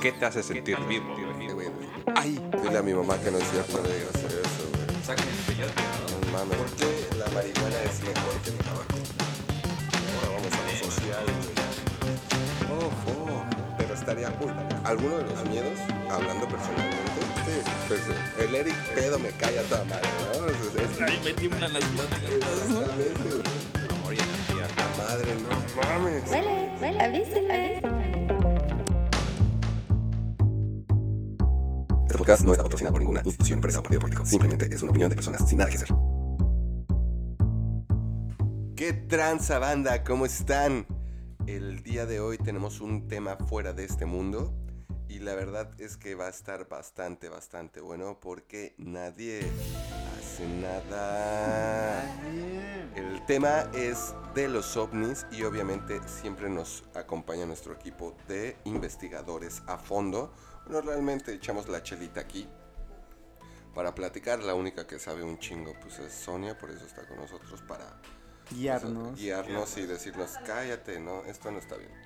¿Qué te hace sentir vivo? Ay, dile a mi mamá que no es cierto de hacer eso, güey. No mames, ¿por qué la marihuana es mejor que el tabaco? Ahora vamos a lo social, güey. Ojo, pero estaría cool. ¿Alguno de los miedos, hablando personalmente? Sí, pues el Eric pedo me cae a toda madre, ¿no? Es, es, Ahí me tiemblan las pláticas. exactamente, güey. Amor y energía. La madre, no mames. Huele, huele, avíseme. Este podcast no está patrocinado por ninguna institución, empresa o partido político. Simplemente es una opinión de personas sin nada que hacer. ¿Qué tranza banda? ¿Cómo están? El día de hoy tenemos un tema fuera de este mundo y la verdad es que va a estar bastante, bastante bueno porque nadie hace nada. El tema es de los ovnis y obviamente siempre nos acompaña nuestro equipo de investigadores a fondo. Bueno, realmente echamos la chelita aquí para platicar. La única que sabe un chingo pues es Sonia, por eso está con nosotros para pues, guiarnos. guiarnos y decirnos cállate, no, esto no está bien.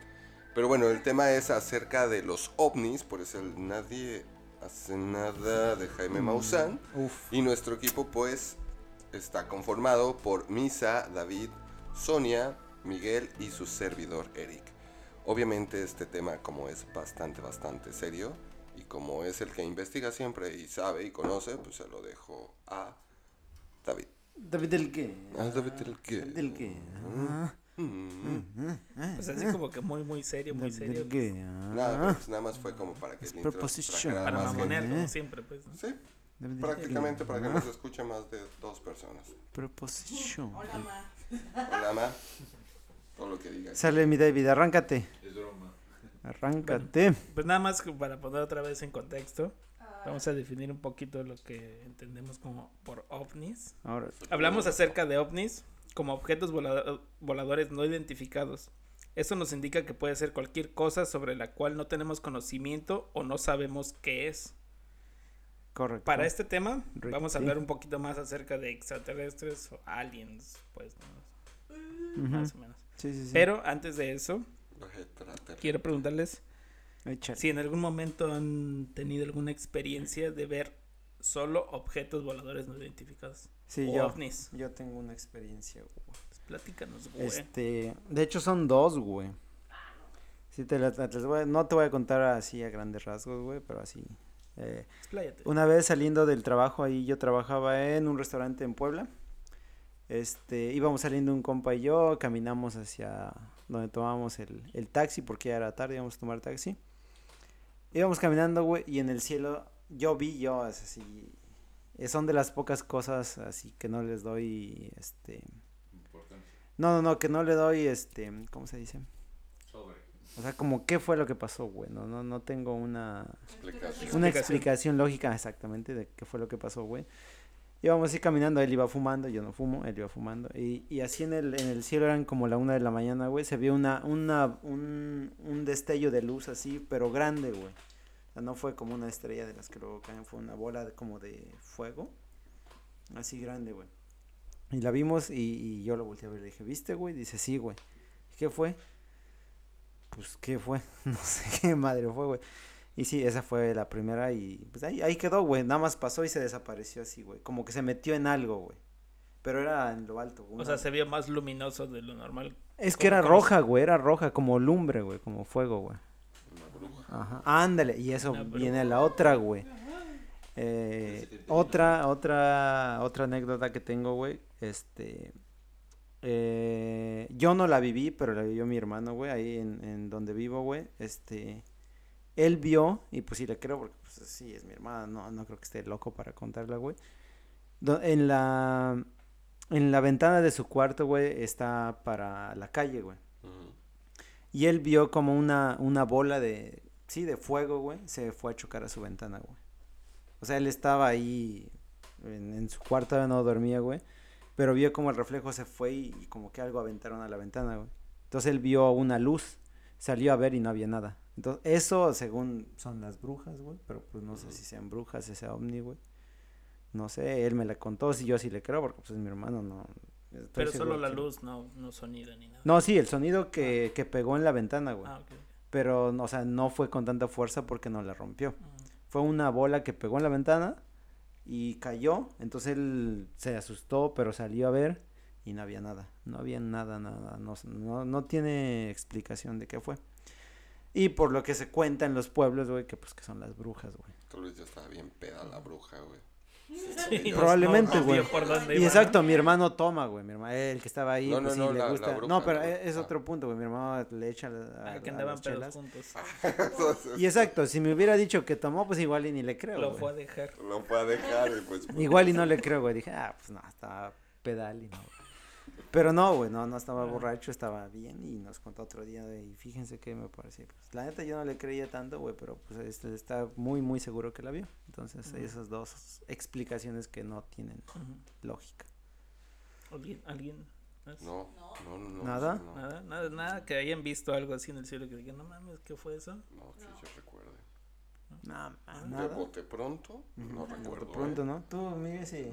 Pero bueno, el tema es acerca de los ovnis, por eso el nadie hace nada de Jaime Maussan. Uf. Y nuestro equipo pues está conformado por Misa, David, Sonia, Miguel y su servidor Eric. Obviamente este tema como es bastante, bastante serio y como es el que investiga siempre y sabe y conoce, pues se lo dejo a David. David del qué? Ah, David el qué. Del qué? Ah, Pues así como que muy, muy serio, muy serio. qué? Nada, Ah, pues nada más fue como para que Es el intro Para mamonear, como siempre, pues. ¿no? Sí, prácticamente para que Ah, nos escuche más de dos personas. Proposition. Hola, ma. Todo lo que digas. Sale mi David, arráncate. Arráncate. Pues nada más que para poner otra vez en contexto, vamos a definir un poquito lo que entendemos como por ovnis. Ahora, Hablamos acerca de ovnis como objetos volado- voladores no identificados. Eso nos indica que puede ser cualquier cosa sobre la cual no tenemos conocimiento o no sabemos qué es. correcto. Para este tema Rick, vamos a sí. hablar un poquito más acerca de extraterrestres o aliens, pues, ¿no? Ujú. más o menos. Sí, sí, sí. Pero antes de eso, quiero preguntarles Échale. si en algún momento han tenido alguna experiencia de ver solo objetos voladores no identificados. Sí, yo. ovnis. Yo tengo una experiencia, güey. Pues platícanos, güey. Este, de hecho son dos, güey. Sí, te te las voy a- no te voy a contar así a grandes rasgos, güey, pero así. eh, una vez saliendo del trabajo ahí, yo trabajaba en un restaurante en Puebla. Este, íbamos saliendo un compa y yo, caminamos hacia donde tomábamos el, el taxi, porque ya era tarde, íbamos a tomar taxi. Íbamos caminando, güey, y en el cielo yo vi, yo, es así, son de las pocas cosas así que no les doy, este... No, no, no, que no le doy, este, ¿cómo se dice? O sea, como qué fue lo que pasó, güey, no, no, no tengo una... Explicación. Una Explicación. explicación lógica exactamente de qué fue lo que pasó, güey. Íbamos así caminando, él iba fumando, yo no fumo, él iba fumando. Y, y así en el, en el cielo eran como la una de la mañana, güey. Se vio una, una, un, un destello de luz así, pero grande, güey. O sea, no fue como una estrella de las que luego caen, fue una bola de- como de fuego. Así grande, güey. Y la vimos y, y yo lo volteé a ver y le dije, ¿viste, güey? Dice, sí, güey. ¿Qué fue? Pues, ¿qué fue? No sé qué madre fue, güey. Y sí, esa fue la primera y pues ahí, ahí quedó, güey. Nada más pasó y se desapareció así, güey. Como que se metió en algo, güey. Pero era en lo alto, güey. O sea, se vio más luminoso de lo normal. Es que era roja, güey. Era roja, como lumbre, güey. Como fuego, güey. Una bruja. Ajá. Ándale. Y eso viene a la otra, güey. Eh, otra, otra, otra anécdota que tengo, güey. Este. eh, yo no la viví, pero la vivió mi hermano, güey. Ahí en, en donde vivo, güey. Este. Él vio, y pues sí le creo, porque pues sí, es mi hermano. No, no creo que esté loco para contarla, güey. En la. En la ventana de su cuarto, güey, está para la calle, güey. Y él vio como una, una bola de, sí, de fuego, güey, se fue a chocar a su ventana, güey. O sea, él estaba ahí en, en su cuarto, no dormía, güey. Pero vio como el reflejo se fue y, y como que algo aventaron a la ventana, güey. Entonces él vio una luz, salió a ver y no había nada. Entonces, eso según son las brujas, güey. Pero pues no sé si sean brujas, ese ovni, güey. No sé, él me la contó, si yo sí le creo, porque pues es mi hermano, no, Estoy Pero seguro solo la luz, no, no sonido ni nada. No, sí, el sonido que, que pegó en la ventana, güey. Ah, ok. ok. Pero, o sea, no fue con tanta fuerza porque no la rompió. Mm. Fue una bola que pegó en la ventana y cayó. Entonces él se asustó, pero salió a ver y no había nada. No había nada, nada. No, no, no tiene explicación de qué fue. Y por lo que se cuenta en los pueblos, güey, que pues que son las brujas, güey. Tal vez ya estaba bien peda la bruja, güey. Sí, Probablemente, güey. Y iba, exacto, ¿no? mi hermano toma, güey. Mi hermano, el que estaba ahí, No, pues no, sí, no, le la- la gusta. bruja, no, pero es, otro punto, güey. Mi hermano le echa a, Ah, que a andaban las pedos juntos. Y exacto, si me hubiera dicho que tomó, pues igual y ni le creo. Lo güey. fue a dejar. Lo fue a dejar y pues... Igual y no le creo, güey. Dije, ah, pues no, estaba pedal y no. Pero no, güey, no, no estaba borracho, estaba bien y nos contó otro día de, y fíjense que me parecía. Pues, la neta yo no le creía tanto, güey, pero pues este está muy, muy seguro que la vio. Entonces, Ujú. esas dos explicaciones que no tienen lógica. ¿Alguien? ¿Alguien? más? No, no, no, no. ¿Nada? No, Nada, nada, nada que hayan visto algo así en el cielo que digan, no mames, ¿qué fue eso? no que yo recuerde. ¿De nada. bote pronto? No recuerdo. Pronto, ¿eh? ¿no? Tú, Miguel, sí.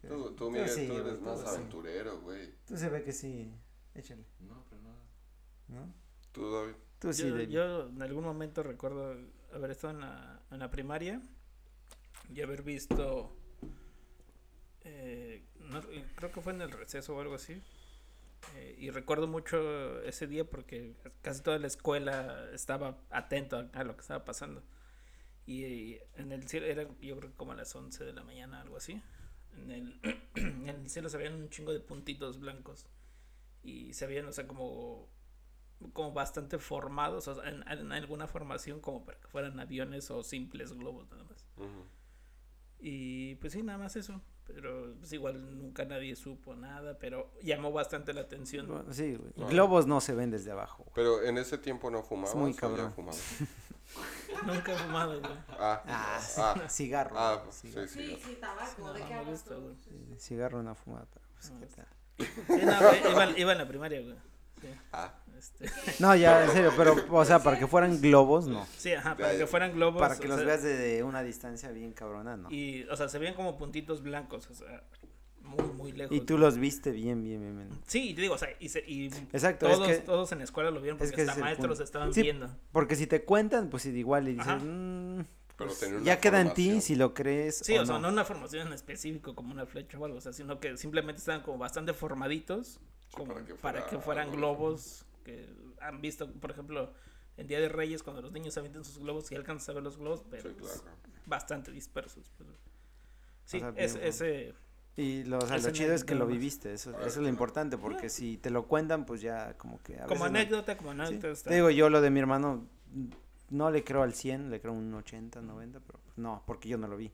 ¿Tú? Tú, tú, Miguel, sí, tú güey, eres más aventurero, güey. Tú se ve que sí. Échale, No, pero nada. ¿no? Tú, David. Tú sí, yo, David. yo en algún momento recuerdo haber estado en la, en la primaria y haber visto, eh, no- creo que fue en el receso o algo así. eh, y recuerdo mucho ese día porque casi toda la escuela estaba atento a, a lo que estaba pasando. Y, eh, en el cielo, era yo creo que como a las 11 de la mañana, algo así. En el, en el cielo se veían un chingo de puntitos blancos. Y se veían, o sea, como como bastante formados, o sea, en, en alguna formación como para que fueran aviones o simples globos nada más. Y pues sí, nada más eso. Pero pues igual nunca nadie supo nada, pero llamó bastante la atención. Bueno, sí, güey. No. Globos no se ven desde abajo. güey. Pero en ese tiempo no fumabas muy o ya cabrón. Nunca he fumado, güey. Ah, Ah, sí, ah, cigarro. ah, güey, sí, cigarro. sí. Sí, sí, tabaco, No, ¿de qué hablas tú? Cigarro no fumada, pero pues, No, ¿qué tal? Sí, no, güey, iba, iba en la primaria, güey. Sí, Ah, este, No, ya, en serio, pero, o sea, para que fueran globos, no. sí, ajá, para que fueran globos. Para que los sea, veas de una distancia bien cabrona, no. Y, Y, o sea, se veían como puntitos blancos, o sea, muy, muy lejos. tú los viste bien, bien, bien. bien. Sí, y te digo, o sea, y, se- y Exacto, todos, es que, todos en la escuela lo vieron es porque que hasta es el maestros punto. estaban Sí, viendo. porque si te cuentan, pues igual y dices. "Mm, pero Pues, ya queda en ti si lo crees Sí, o, o sea, no. no una formación en específico como una flecha o algo, o sea, sino que simplemente estaban como bastante formaditos como para que para que, fuera fueran globos que han visto, por ejemplo, en Día de Reyes cuando los niños avientan sus globos y alcanzas a ver los globos, pero Sí, pues, claro. bastante dispersos. pero- Sí, sea, es- bien, ese... Y lo, o sea, lo chido es que lo viviste, eso, eso es lo importante, porque si te lo cuentan, pues ya como que a Como veces no- anécdota, como anécdota. Te digo, yo lo de mi hermano, no le creo al 100, le creo un 80, 90, pero no, porque yo no lo vi.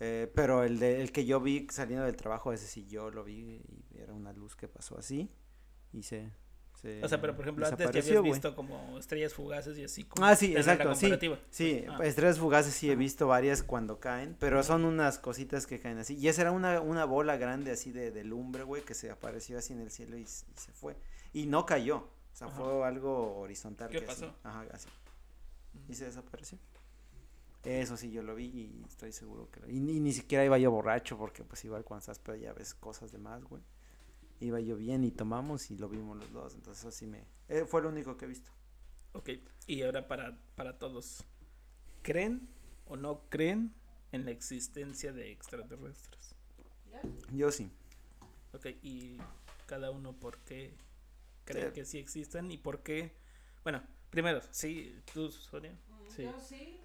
Eh, pero el, de, el que yo vi saliendo del trabajo, ese sí yo lo vi y era una luz que pasó así y se... se O sea, pero por ejemplo, antes ya habías visto como estrellas fugaces y así. Como Ah, sí, exacto, sí. Sí, Ah. estrellas fugaces sí he visto varias cuando caen, pero son unas cositas que caen así. Y esa era una, una bola grande así de, de lumbre, güey, que se apareció así en el cielo y, y se fue. Y no cayó, o sea, Ajá. fue algo horizontal. ¿Qué que así- pasó? Ajá, así. Y se desapareció. Eso sí, yo lo vi y estoy seguro que lo Y, ni- ni siquiera iba yo borracho, porque pues igual cuando estás pedo ya ves cosas de más, güey. Iba yo bien y tomamos y lo vimos los dos, entonces eso sí me... eh, fue lo único que he visto. Ok, y ahora para, para todos. ¿Creen o no creen en la existencia de extraterrestres? Yo sí. Ok, y cada uno por qué cree Sí. que sí existen y por qué... Bueno, primero, sí, tú, Sonia. Mm, Sí. Yo sí,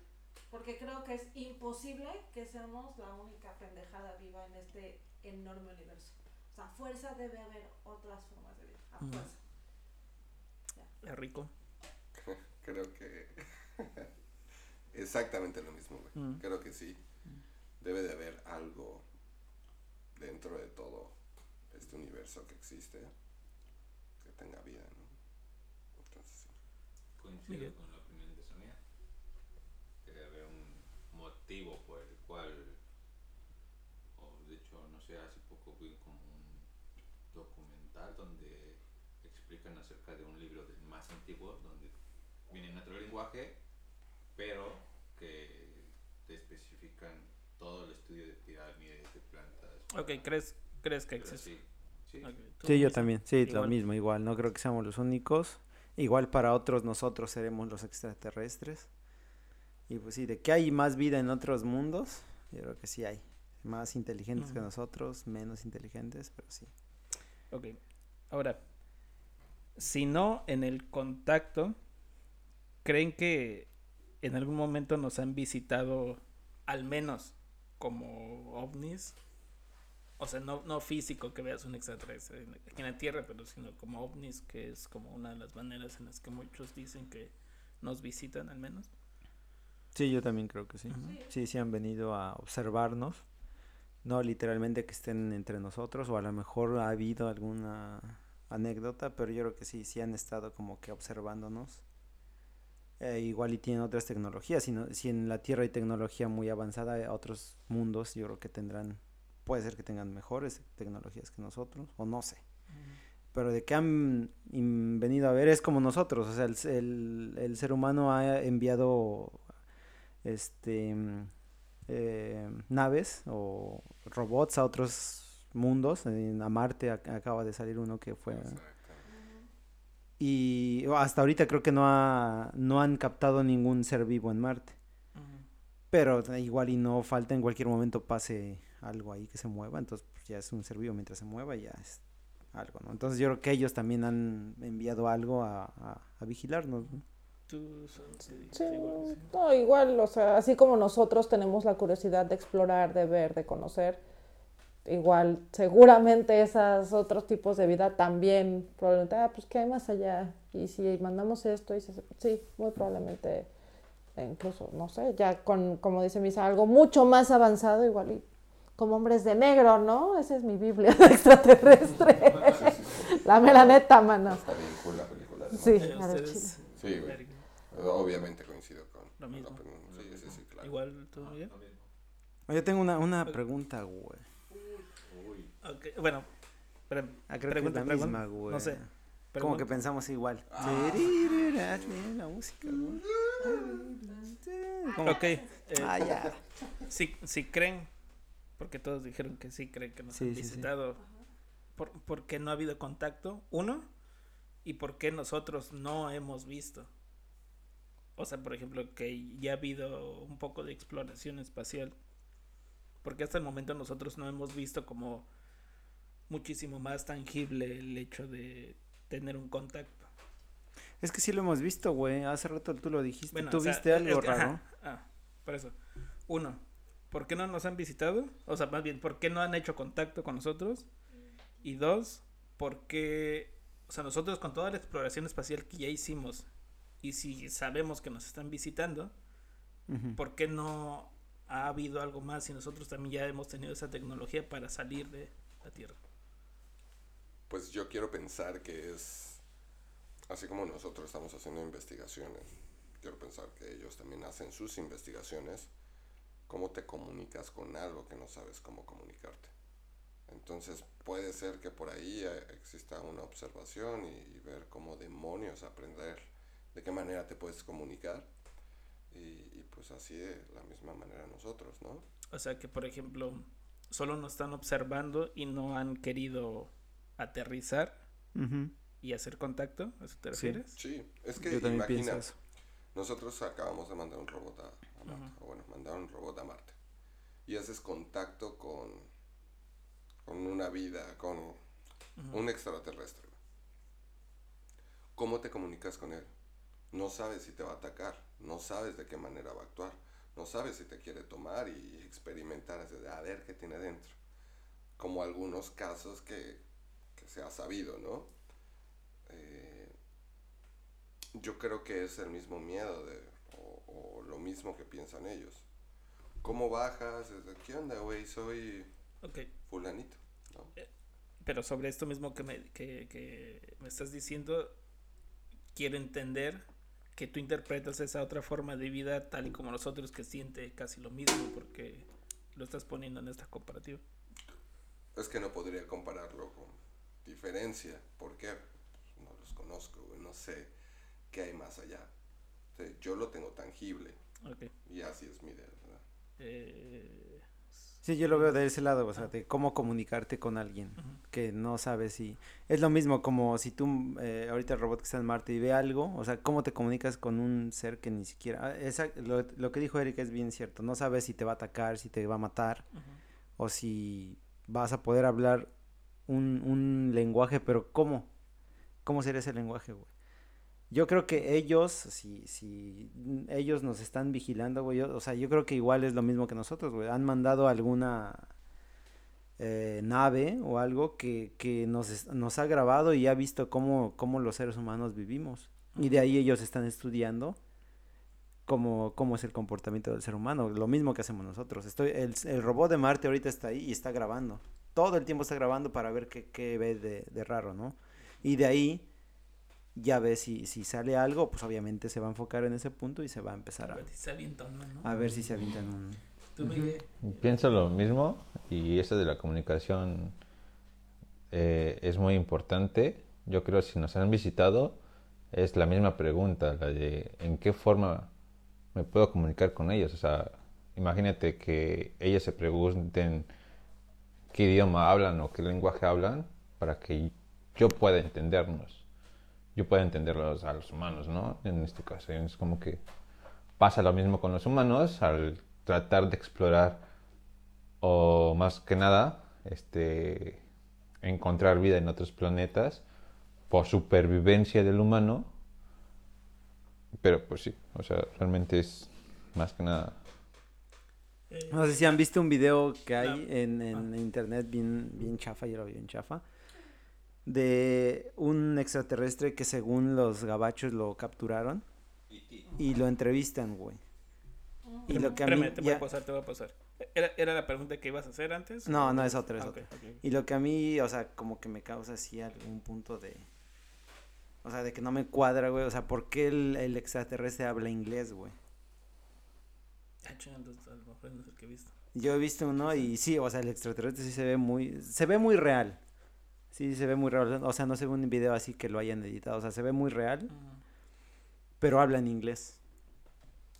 porque creo que es imposible que seamos la única pendejada viva en este enorme universo. O sea, a fuerza debe haber otras formas de vida. A fuerza. Es rico. Creo que exactamente lo mismo, güey. Mm. Creo que sí. Debe de haber algo dentro de todo este universo que existe que tenga vida, ¿no? Entonces, sí. Coincido con la opinión de Sonia. Debe haber un motivo por el cual, o de hecho, no sé, hace poco vi como un documental donde explican acerca de un libro del más antiguo, donde viene en otro lenguaje, pero que te especifican todo el estudio de pirámides, de plantas. Ok, ¿crees, crees que existe? sí, sí. Ok, ¿tú, Sí, yo también, sí, lo Igual. mismo, igual, no creo que seamos los únicos. Igual para otros nosotros seremos los extraterrestres. Y pues sí, de que hay más vida en otros mundos, yo creo que sí hay. Más inteligentes que Ujú. nosotros, menos inteligentes, pero sí. Ok. Ahora, si no en el contacto, ¿creen que en algún momento nos han visitado al menos como ovnis? O sea, no, no físico que veas un extraterrestre en, aquí en la Tierra, pero sino como ovnis, que es como una de las maneras en las que muchos dicen que nos visitan al menos. Sí, yo también creo que sí. Sí, sí han venido a observarnos. No literalmente que estén entre nosotros, o a lo mejor ha habido alguna anécdota, pero yo creo que sí, sí han estado como que observándonos. Eh, igual y tienen otras tecnologías. Si, no- si en la Tierra hay tecnología muy avanzada, eh, otros mundos yo creo que tendrán, puede ser que tengan mejores tecnologías que nosotros, o no sé. Pero de que han venido a ver es como nosotros, o sea, el, el- el ser humano ha enviado este mm, eh, naves o robots a otros mundos, en- a Marte ac- acaba de salir uno que fue y hasta ahorita creo que no ha, no han captado ningún ser vivo en Marte. Pero igual y no falta en cualquier momento pase algo ahí que se mueva, entonces pues, ya es un ser vivo mientras se mueva ya es algo, ¿no? Entonces yo creo que ellos también han enviado algo a, a- a vigilarnos. Sí, Igual, sí. no, igual, o sea, así como nosotros tenemos la curiosidad de explorar, de ver, de conocer, igual, seguramente esos otros tipos de vida también, probablemente, ah, pues, ¿qué hay más allá? Y si mandamos esto, y se- sí, muy probablemente, e incluso, no sé, ya con, como dice Misa, algo mucho más avanzado, igual, y como hombres de negro, ¿no? Esa es mi Biblia de extraterrestre. la mera neta, mano. Está bien cool la película. de Sí, ustedes, Sí, güey. Obviamente coincido con Lo mismo. Sí, sí, sí, claro. Igual tú. Yo tengo una, una pregunta, güey. Bueno, espérame, Ah, creo Pregunta, que es la pregunta. misma, güey. No sé. Como que pensamos igual. Ah. La música, güey. Ok, eh, Ah, ya. si, si creen, porque todos dijeron que sí creen que nos Sí, han sí, sí. visitado, por, ¿por qué no ha habido contacto? Uno, y por qué nosotros no hemos visto. O sea, por ejemplo, que ya ha habido un poco de exploración espacial. Porque hasta el momento nosotros no hemos visto como muchísimo más tangible el hecho de tener un contacto. Es que sí lo hemos visto, güey. Hace rato tú lo dijiste. Bueno, ¿Tú o sea, viste algo que- ajá, ah, por eso. Uno, ¿por qué no nos han visitado? O sea, más bien, ¿por qué no han hecho contacto con nosotros? Y dos, ¿por qué, o sea, nosotros con toda la exploración espacial que ya hicimos, y si sabemos que nos están visitando. ¿por qué no ha habido algo más y nosotros también ya hemos tenido esa tecnología para salir de la Tierra? Pues yo quiero pensar que es, así como nosotros estamos haciendo investigaciones, quiero pensar que ellos también hacen sus investigaciones, cómo te comunicas con algo que no sabes cómo comunicarte. Entonces puede ser que por ahí eh, exista una observación y, ver cómo demonios aprender de qué manera te puedes comunicar y, y pues así de la misma manera nosotros, ¿no? O sea, que por ejemplo, solo nos están observando y no han querido aterrizar y hacer contacto, ¿a eso te refieres? Sí, es que Yo también imagina, pienso eso. Nosotros acabamos de mandar un robot a, a Marte, o bueno, mandaron un robot a Marte. Y haces contacto con, con una vida, con un extraterrestre. ¿Cómo te comunicas con él? No sabes si te va a atacar, no sabes de qué manera va a actuar, no sabes si te quiere tomar y experimentar, a ver qué tiene dentro. Como algunos casos que se ha sabido, ¿no? Eh, yo creo que es el mismo miedo de, o, o lo mismo que piensan ellos. ¿Cómo bajas? ¿Qué onda, güey? Soy fulanito, ¿no? pero sobre esto mismo que me, que, que me estás diciendo, quiero entender que tú interpretas esa otra forma de vida tal y como nosotros que siente casi lo mismo porque lo estás poniendo en esta comparativa. Es que no podría compararlo con diferencia. ¿Por qué? Pues no los conozco, güey, no sé qué hay más allá. O sea, yo lo tengo tangible y así es mi idea, ¿verdad? Eh, Sí, yo lo veo de ese lado, o sea, de cómo comunicarte con alguien que no sabes si... Es lo mismo como si tú, eh, ahorita el robot que está en Marte y ve algo, o sea, cómo te comunicas con un ser que ni siquiera... ah, esa- lo, lo que dijo Eric es bien cierto, no sabes si te va a atacar, si te va a matar, o si vas a poder hablar un, un lenguaje, pero ¿cómo? ¿Cómo será ese lenguaje, güey? Yo creo que ellos, si, si ellos nos están vigilando, güey, yo- o sea, yo creo que igual es lo mismo que nosotros, güey. Han mandado alguna eh, nave o algo que, que nos, nos ha grabado y ha visto cómo, cómo los seres humanos vivimos. Y de ahí ellos están estudiando cómo, cómo es el comportamiento del ser humano, lo mismo que hacemos nosotros. Estoy, el, el robot de Marte ahorita está ahí y está grabando. Todo el tiempo está grabando para ver qué, qué ve de, de raro, ¿no? Y de ahí ya ve si, si sale algo, pues obviamente se va a enfocar en ese punto y se va a empezar A a, ver si se avienta uno, ¿no? a ver si se avientan un... Tú, Miguel. Pienso lo mismo y eso de la comunicación eh, es muy importante. Yo creo si nos han visitado es la misma pregunta, la de en qué forma me puedo comunicar con ellos. O sea, imagínate que ellos se pregunten qué idioma hablan o qué lenguaje hablan para que yo pueda entendernos. Yo pueda entenderlos a los humanos, ¿no? En este caso, es como que pasa lo mismo con los humanos al tratar de explorar o más que nada este encontrar vida en otros planetas por supervivencia del humano pero pues sí o sea realmente es más que nada Eh, No sé si han visto un video que hay No. en, en internet bien, bien chafa, yo lo vi bien chafa, de un extraterrestre que según los gabachos lo capturaron y lo entrevistan, güey. Y lo que a mí Espérame, te voy ya- a pasar, te voy a pasar. ¿Era, ¿Era la pregunta que ibas a hacer antes? No, no, es otra, es Ah, otra. Y lo que a mí, o sea, como que me causa así algún punto de... O sea, de que no me cuadra, güey. O sea, ¿por qué el, el extraterrestre habla inglés, güey? Chinga, entonces a lo mejor no es el que he visto. Yo he visto uno y sí, o sea, el extraterrestre sí se ve muy, se ve muy real. Sí, se ve muy real. O sea, no se ve un video así que lo hayan editado. O sea, se ve muy real, pero habla en inglés.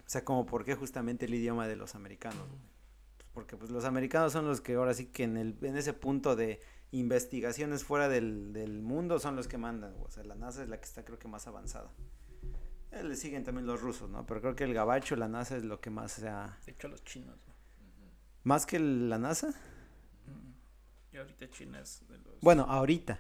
O sea, como por qué justamente el idioma de los americanos. porque pues los americanos son los que ahora sí que en, el, en ese punto de investigaciones fuera del, del mundo son los que mandan. O sea, la NASA es la que está creo que más avanzada. Eh, Le siguen también los rusos, ¿no? Pero creo que el gabacho, la NASA es lo que más se ha... De hecho, los chinos, ¿no? Más que la NASA. Y ahorita China es de los... Bueno, ahorita.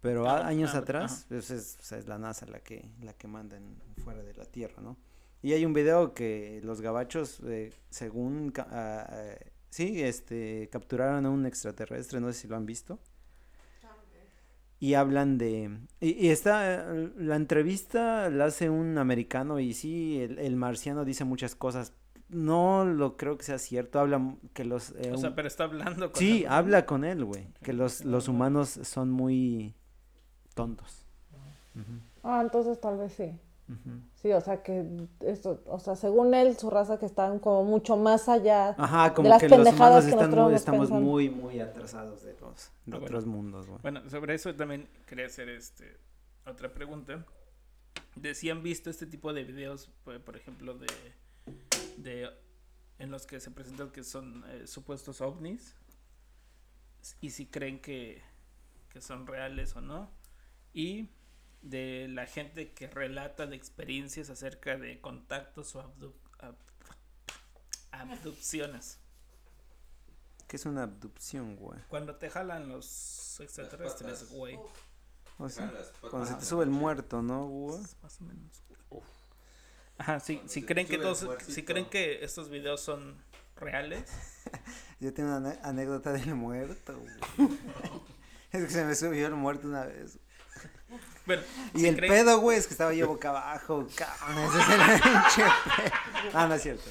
Pero años ajá, atrás, pues es, o sea, es la NASA la que, la que manda en- fuera de la Tierra, ¿no? Y hay un video que los gabachos, eh, según, ah, eh, sí, este, capturaron a un extraterrestre, no sé si lo han visto. Y hablan de... Y, y está, eh, la entrevista la hace un americano y sí, el, el marciano dice muchas cosas. No lo creo que sea cierto, habla que los... eh, O sea, pero está hablando con Sí, habla con él, güey. Que los, los humanos son muy tontos. Ah, entonces tal vez sí. Sí, o sea que esto, o sea, según él, su raza que están como mucho más allá. Ajá, como las que los pendejadas humanos que están nosotros muy, estamos pensando. muy, muy atrasados de los de Ah, bueno. otros mundos, güey. Bueno, sobre eso también quería hacer este otra pregunta. De si han visto este tipo de videos, por, por ejemplo, de, de en los que se presentan que son eh, supuestos ovnis y si creen que, que son reales o no y de la gente que relata de experiencias acerca de contactos o abdu- ab- abducciones. ¿Qué es una abducción, güey? Cuando te jalan los extraterrestres, güey. O sea, cuando se te sube el muerto, ¿no, güey? Más o menos. Ajá, si se creen que todos, si creen que estos videos son reales, Yo tengo una anécdota del muerto, güey. es que se me subió el muerto una vez. Bueno, Y si el creen- pedo, güey, es que estaba yo boca abajo, cabrón. Ese es el pinche pedo. Ah, no es cierto.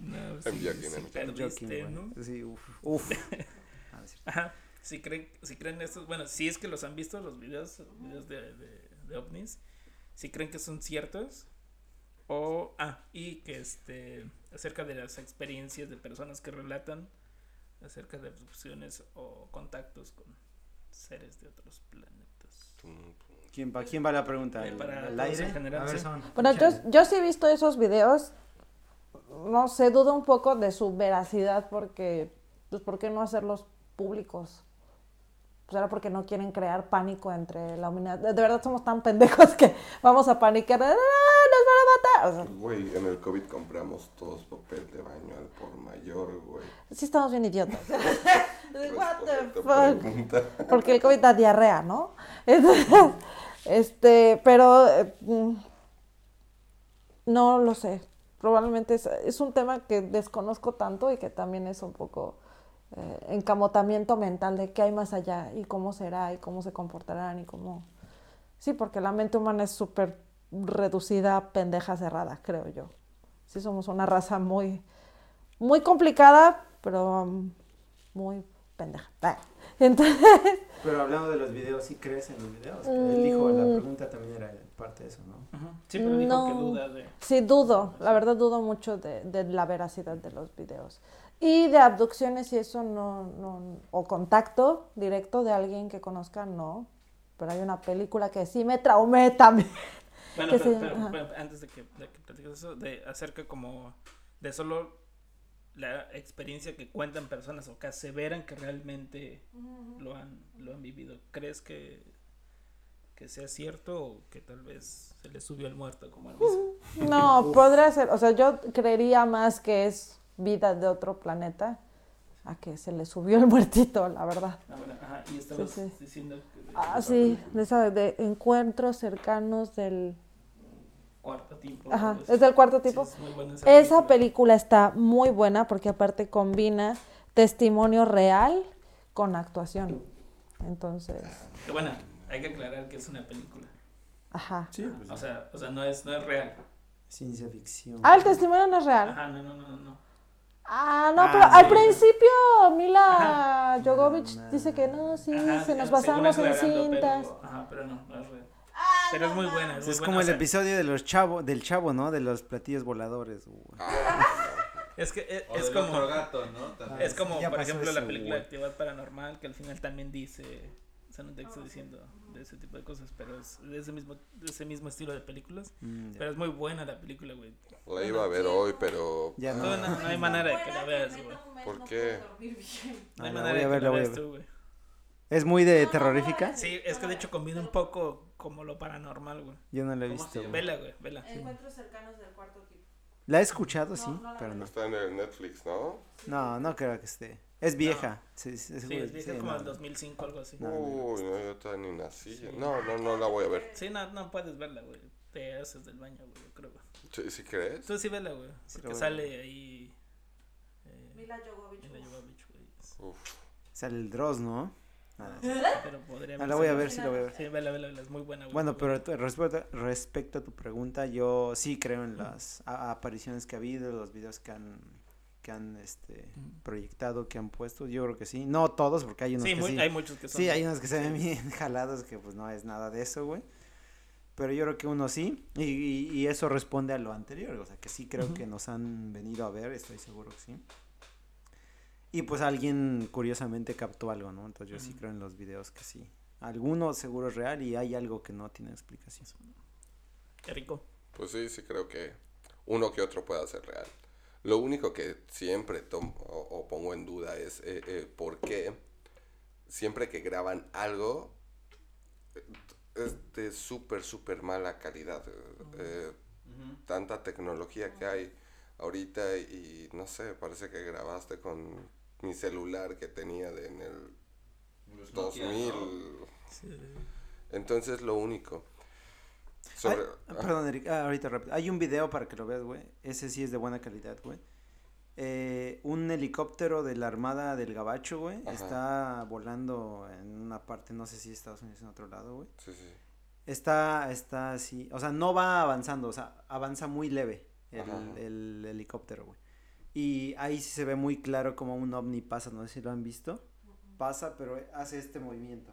no, I'm sí, joking, sí I'm perdiste, Joking, güey. ¿no? Sí, uf. Uf. Ah, no es cierto. Ajá, si creen, si creen estos, bueno, si es que los han visto los videos, videos de, de, de ovnis, si creen que son ciertos o ah y que este acerca de las experiencias de personas que relatan acerca de abducciones o contactos con seres de otros planetas. ¿Quién, ¿Para quién va la pregunta? Eh, ¿Al- para todos aire? en general, A ver, sí. son. Bueno, yo, yo sí he visto esos videos no sé, dudo un poco de su veracidad porque, pues, ¿por qué no hacerlos públicos? Pues era porque no quieren crear pánico entre la humanidad. De, de verdad somos tan pendejos que vamos a panicar. ¡Ah, nos van a matar! O sea, Güey, en el COVID compramos todos papel de baño al por mayor, güey. sí estamos bien idiotas. What the fuck? pregunta. Porque el COVID da diarrea, ¿no? Entonces, este, pero eh, mm, no lo sé. Probablemente es, es un tema que desconozco tanto y que también es un poco eh, encamotamiento mental de qué hay más allá y cómo será y cómo se comportarán y cómo... Sí, porque la mente humana es súper reducida, pendeja, cerrada, creo yo. Sí, somos una raza muy, muy complicada, pero um, muy pendeja. Entonces, Pero hablando de los videos, ¿sí crees en los videos? Él dijo, la Mm. pregunta también era parte de eso, ¿no? Ujú. Sí, pero dijo No. que duda de. Sí, dudo, la verdad dudo mucho de, de la veracidad de los videos. Y de abducciones y eso no, no, o contacto directo de alguien que conozca, no. Pero hay una película que sí me traumé también. Bueno, pero, antes de que, de que platiques eso, de acerca como de solo la experiencia que cuentan personas o que aseveran que realmente lo han, lo han vivido. ¿Crees que, que sea cierto o que tal vez se le subió el muerto como al? No, podría ser, o sea, yo creería más que es vida de otro planeta a que se le subió el muertito, la verdad. Ah, bueno, ajá, y estabas Sí, sí. diciendo que de- Ah, sí, de, esa, de encuentros cercanos del... cuarto tipo. Ajá, es del cuarto Sí, tipo. es muy buena Esa película está muy buena porque aparte combina testimonio real con actuación. Entonces, Pero Bueno, hay que aclarar que es una película. ajá. Sí, pues O sea, o sea no, es, no es real. ciencia ficción. Ah, el testimonio no es real. Ajá, no, no, no, no, no. Ah, no, Ah, pero al principio Mila No, no, dice que no, sí, Ajá, se nos basamos en cintas. Pero, ajá, pero no, no es real. Pero es muy buena. Es, muy como buena, el o sea, episodio de los chavo, del chavo, ¿no? De los platillos voladores. Es que es, O es del como. otro gato, ¿no? También. Es como, Ya por ejemplo, la película de Actividad Paranormal, que al final también dice. O sea, no te estoy diciendo de ese tipo de cosas, pero es de ese mismo, de ese mismo estilo de películas. Mm. Pero es muy buena la película, güey. La iba a ver hoy, pero. Ya No, no. no, no hay manera de que la veas, güey. ¿Por No qué? bien. No hay Ah, manera de que la veas tú, güey. ¿Es muy de terrorífica? Sí, es que de hecho combina un poco como lo paranormal, güey. Yo no la he ¿Cómo visto. güey. Vela, güey, vela. Encuentros cercanos del cuarto tipo. La he escuchado, sí, No, pero no. Está en el Netflix, ¿no? No, no creo que esté. Es vieja. Sí, sí, Sí, es vieja sí, como no, del no. 2005, algo así. Uy, no, yo todavía ni nací. No, no, no la voy a ver. Sí, no, no puedes verla, güey. Te haces del baño, güey, yo creo, güey. ¿Sí, sí crees? Tú sí vela, güey. Sí, Porque a sale ahí. Eh, Mila Jovovich. Mila Jovovich, güey. Uf. Sale el Dross, ¿no? Nada. Pero podría Ah, la voy a ver, sí la voy a ver. Sí, vela, vela, vela, es muy buena, güey. Bueno, pero respecto, respecto a tu pregunta, yo sí creo en las a- apariciones que ha habido, los videos que han que han este proyectado, que han puesto, yo creo que sí. No todos, porque hay unos Sí, que muy- sí. hay muchos que son. Sí, hay unos que se ven bien jalados que pues no es nada de eso, güey. Pero yo creo que uno sí, y, y- y eso responde a lo anterior, o sea, que sí creo que nos han venido a ver, estoy seguro que sí. Y pues alguien curiosamente captó algo, ¿no? Entonces yo sí creo en los videos que sí. Alguno seguro es real y hay algo que no tiene explicación. Qué rico. Pues sí, sí creo que uno que otro pueda ser real. Lo único que siempre tomo o, o pongo en duda es eh, eh, por qué siempre que graban algo eh, es de súper, súper mala calidad. eh, tanta tecnología que hay ahorita y no sé, parece que grabaste con mi celular que tenía de en el Los Nokia, 2000. ¿no? Entonces lo único. Sobre, Ay, ah, perdón, Eric, ah, ahorita rápido. Hay un video para que lo veas, güey. Ese sí es de buena calidad, güey. Eh, un helicóptero de la Armada del Gabacho, güey, Ajá. está volando en una parte, no sé si Estados Unidos en otro lado, güey. sí, sí. Está, está así, o sea, no va avanzando, o sea, avanza muy leve el, Ajá. el helicóptero, güey. Y ahí sí se ve muy claro como un ovni pasa, no sé si lo han visto. Pasa, pero hace este movimiento.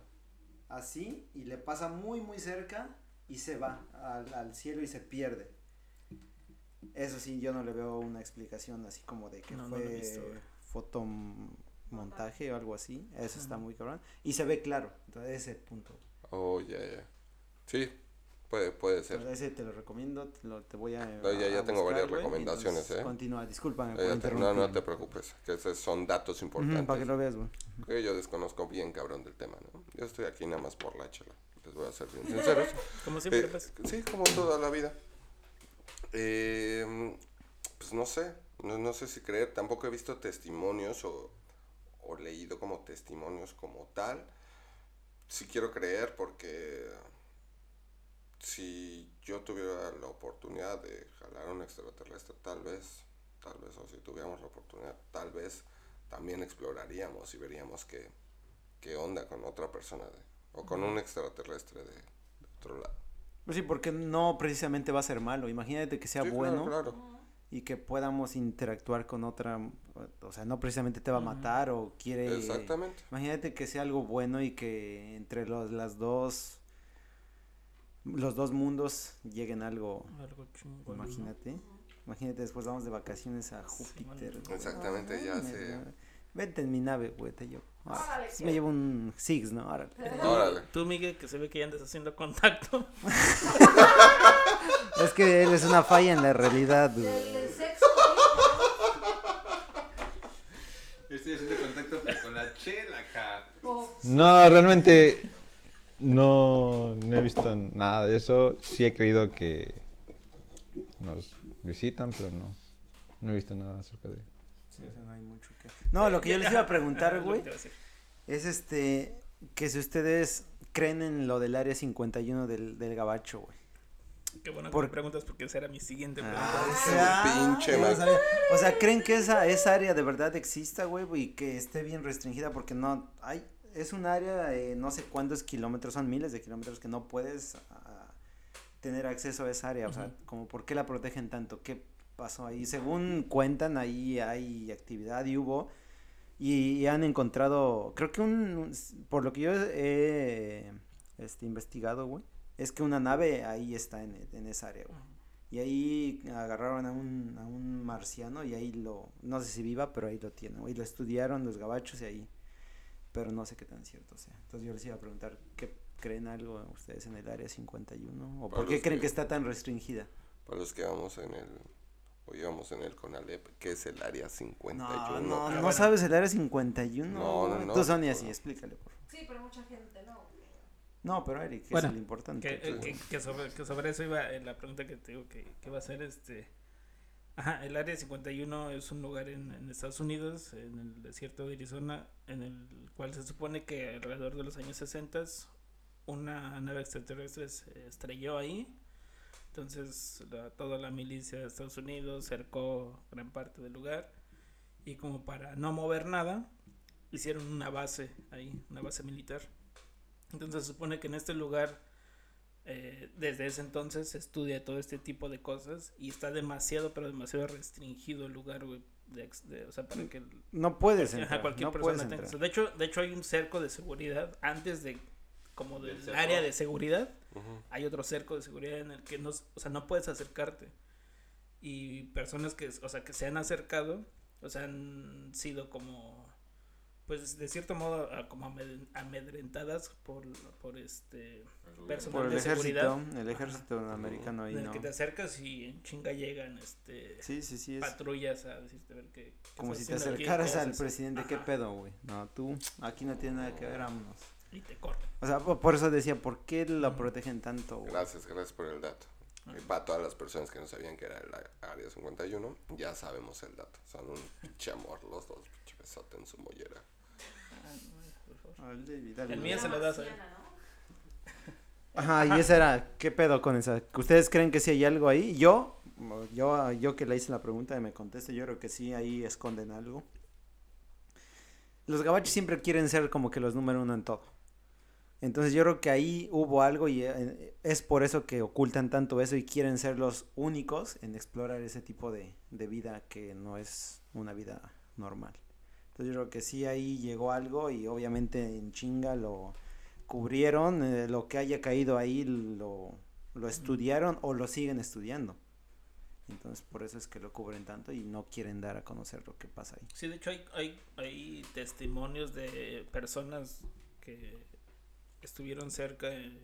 Así, y le pasa muy, muy cerca y se va al, al cielo y se pierde. Eso sí, yo no le veo una explicación así como de que No, no fue visto, fotomontaje o algo así. Eso está muy cabrón. Y se ve claro, entonces ese punto. Oh, ya, ya. Sí, puede, puede ser. Pues ese te lo recomiendo, te, lo, te voy a. No, ya- ya a tengo varias recomendaciones, entonces, ¿eh? Continúa, discúlpame. Eh, te- no, no te preocupes, que esos son datos importantes. Para que lo veas, güey. que yo desconozco bien cabrón del tema, ¿no? Yo estoy aquí nada más por la chela, les voy a ser bien sinceros. Como siempre, Eh, pues. sí, como toda la vida. Eh, pues no sé, no, no sé si creer, tampoco he visto testimonios o, o leído como testimonios como tal. Sí quiero creer porque si yo tuviera la oportunidad de jalar a un extraterrestre, tal vez, tal vez, o si tuviéramos la oportunidad, tal vez también exploraríamos y veríamos qué, qué onda con otra persona de- o con un extraterrestre de, de otro lado. Pues sí, porque no precisamente va a ser malo. Imagínate que sea Sí, bueno claro. y que podamos interactuar con otra. O sea, no precisamente te va a matar o quiere. Exactamente. Imagínate que sea algo bueno y que entre los, las dos. Los dos mundos lleguen a algo. Algo chingón. ¿no? Imagínate. Imagínate, después vamos de vacaciones a Júpiter. güey. Exactamente, ya sé. Vente en mi nave, güey, te llevo. Ah, Órale, sí me llevo un Six, ¿no? Órale. Órale. Tú, Miguel, que se ve que ya andas haciendo contacto. Es que él es una falla en la realidad, güey. El sexo. Estoy haciendo contacto con la chela acá. o- No, realmente no, no he visto nada de eso. Sí he creído que nos visitan, pero no. No he visto nada acerca de Sí, o sea, no hay mucho que... No, lo que yo les iba a preguntar, que güey, es este, que si ustedes creen en lo del área 51 del, del gabacho, güey. Qué bueno que Por- me preguntas porque esa era mi siguiente pregunta. Ah, pinche sabía. O sea, ¿creen que esa, esa área de verdad exista, güey, y que esté bien restringida? Porque no, hay, es un área de no sé cuántos kilómetros, son miles de kilómetros que no puedes ah, tener acceso a esa área. O sea, como por qué la protegen tanto, qué pasó ahí. Según cuentan, ahí hay actividad y hubo. Y, y han encontrado, creo que un, un- por lo que yo he este, investigado, güey, es que una nave ahí está en, en esa área, güey. Y ahí agarraron a un, a un marciano y ahí lo, no sé si viva, pero ahí lo tienen, güey. Lo estudiaron los gabachos y ahí, pero no sé qué tan cierto sea. Entonces yo les iba a preguntar, ¿qué creen algo ustedes en el área 51? ¿O Para por qué creen que- que está tan restringida? Para los que vamos en el, o íbamos en el CONALEP, que es el área 51. No, no, Ah, no bueno. sabes el área 51. No, no, no, Tú, Sonia, no. sí, explícale, por favor. Sí, pero mucha gente no. No, pero Eric, Bueno, es lo importante. Que, eh, que, que sobre, que sobre eso iba eh, la pregunta que te digo que, que va a ser este. Ajá, el área 51 es un lugar en, en Estados Unidos, en el desierto de Arizona, en el cual se supone que alrededor de los años 60 una nave extraterrestre se estrelló ahí. Entonces la- toda la milicia de Estados Unidos cercó gran parte del lugar y como para no mover nada, hicieron una base ahí, una base militar. Entonces se supone que en este lugar, eh, desde ese entonces, se estudia todo este tipo de cosas y está demasiado, pero demasiado restringido el lugar, güey. De, o sea, para que el- No puedes Ajá, entrar. cualquier no persona puedes tenga. entrar. o sea, de hecho, de hecho hay un cerco de seguridad antes de como del área de seguridad. Hay otro cerco de seguridad en el que no, o sea, no puedes acercarte. Y personas que, o sea, que se han acercado, o sea, han sido como pues de cierto modo a- como amed- amedrentadas por por este personal Por el de seguridad ejército, el ejército americano ahí, en el ¿no? que te acercas y en chinga llegan este Sí, sí, sí, es patrullas a decirte a ver qué, qué como si te acercaras al presidente, ¿qué pedo, güey? No, tú, aquí no tiene nada que ver, vámonos. y te cortan. O sea, po- por eso decía, ¿por qué lo protegen tanto, güey? Gracias, gracias por el dato. Y para todas las personas que no sabían que era el área 51, ya sabemos el dato. Son un pinche amor los dos, pinche besote en su mollera. El mío se lo das. Ajá, y esa era, ¿qué pedo con esa? ¿Ustedes creen que sí hay algo ahí? Yo, yo, yo que le hice la pregunta y me conteste, yo creo que sí, ahí esconden algo. Los gabachos siempre quieren ser como que los número uno en todo. Entonces yo creo que ahí hubo algo y eh, es por eso que ocultan tanto eso y quieren ser los únicos en explorar ese tipo de, de vida que no es una vida normal. Yo creo que sí ahí llegó algo y obviamente en chinga lo cubrieron, eh, lo que haya caído ahí lo, lo estudiaron o lo siguen estudiando. Entonces por eso es que lo cubren tanto y no quieren dar a conocer lo que pasa ahí. Sí, de hecho hay, hay, hay testimonios de personas que estuvieron cerca en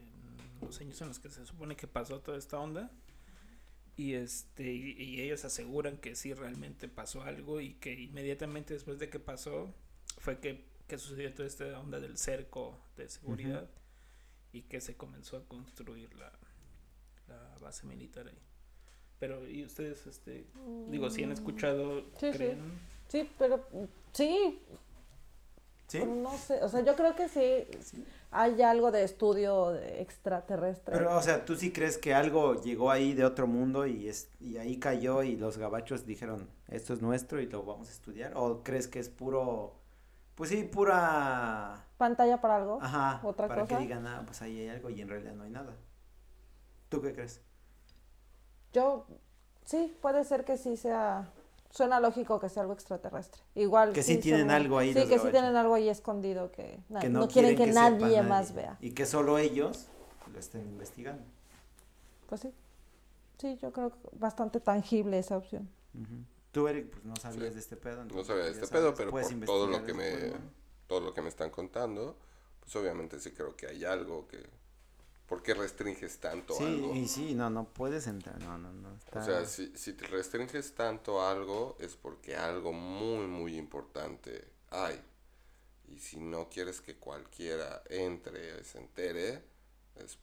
los años en los que se supone que pasó toda esta onda. Y este y, y ellos aseguran que sí realmente pasó algo y que inmediatamente después de que pasó fue que, que sucedió toda esta onda del cerco de seguridad y que se comenzó a construir la, la base militar ahí. Pero y ustedes este digo si han escuchado Sí, sí. creen Sí, pero sí, ¿Sí? pero no sé, o sea, yo creo que sí hay algo de estudio extraterrestre. Pero, o sea, ¿tú sí crees que algo llegó ahí de otro mundo y, es, y ahí cayó y los gabachos dijeron, esto es nuestro y lo vamos a estudiar? ¿O crees que es puro, pues sí, pura... pantalla para algo, Ajá, otra para cosa. que digan, ah, pues ahí hay algo y en realidad no hay nada. ¿Tú qué crees? Yo sí, puede ser que sí sea suena lógico que sea algo extraterrestre. Igual Que sí tienen según- algo ahí Sí, que sí tienen algo ahí escondido que, na- Que no, quieren, que, sepa nadie más vea. Y que solo ellos lo estén investigando. Pues sí. Sí, yo creo que bastante tangible esa opción. Ujú. Tú, Eric, pues no sabías Sí. de este pedo. No sabía de ya este sabes, pedo, pero por todo lo que me ¿no? todo lo que me están contando, pues obviamente sí creo que hay algo que ¿por qué restringes tanto Sí, algo? y sí, no, no puedes entrar, no, no, no. Está... O sea, si, si te restringes tanto algo es porque algo muy, muy importante hay. Y si no quieres que cualquiera entre, se entere, es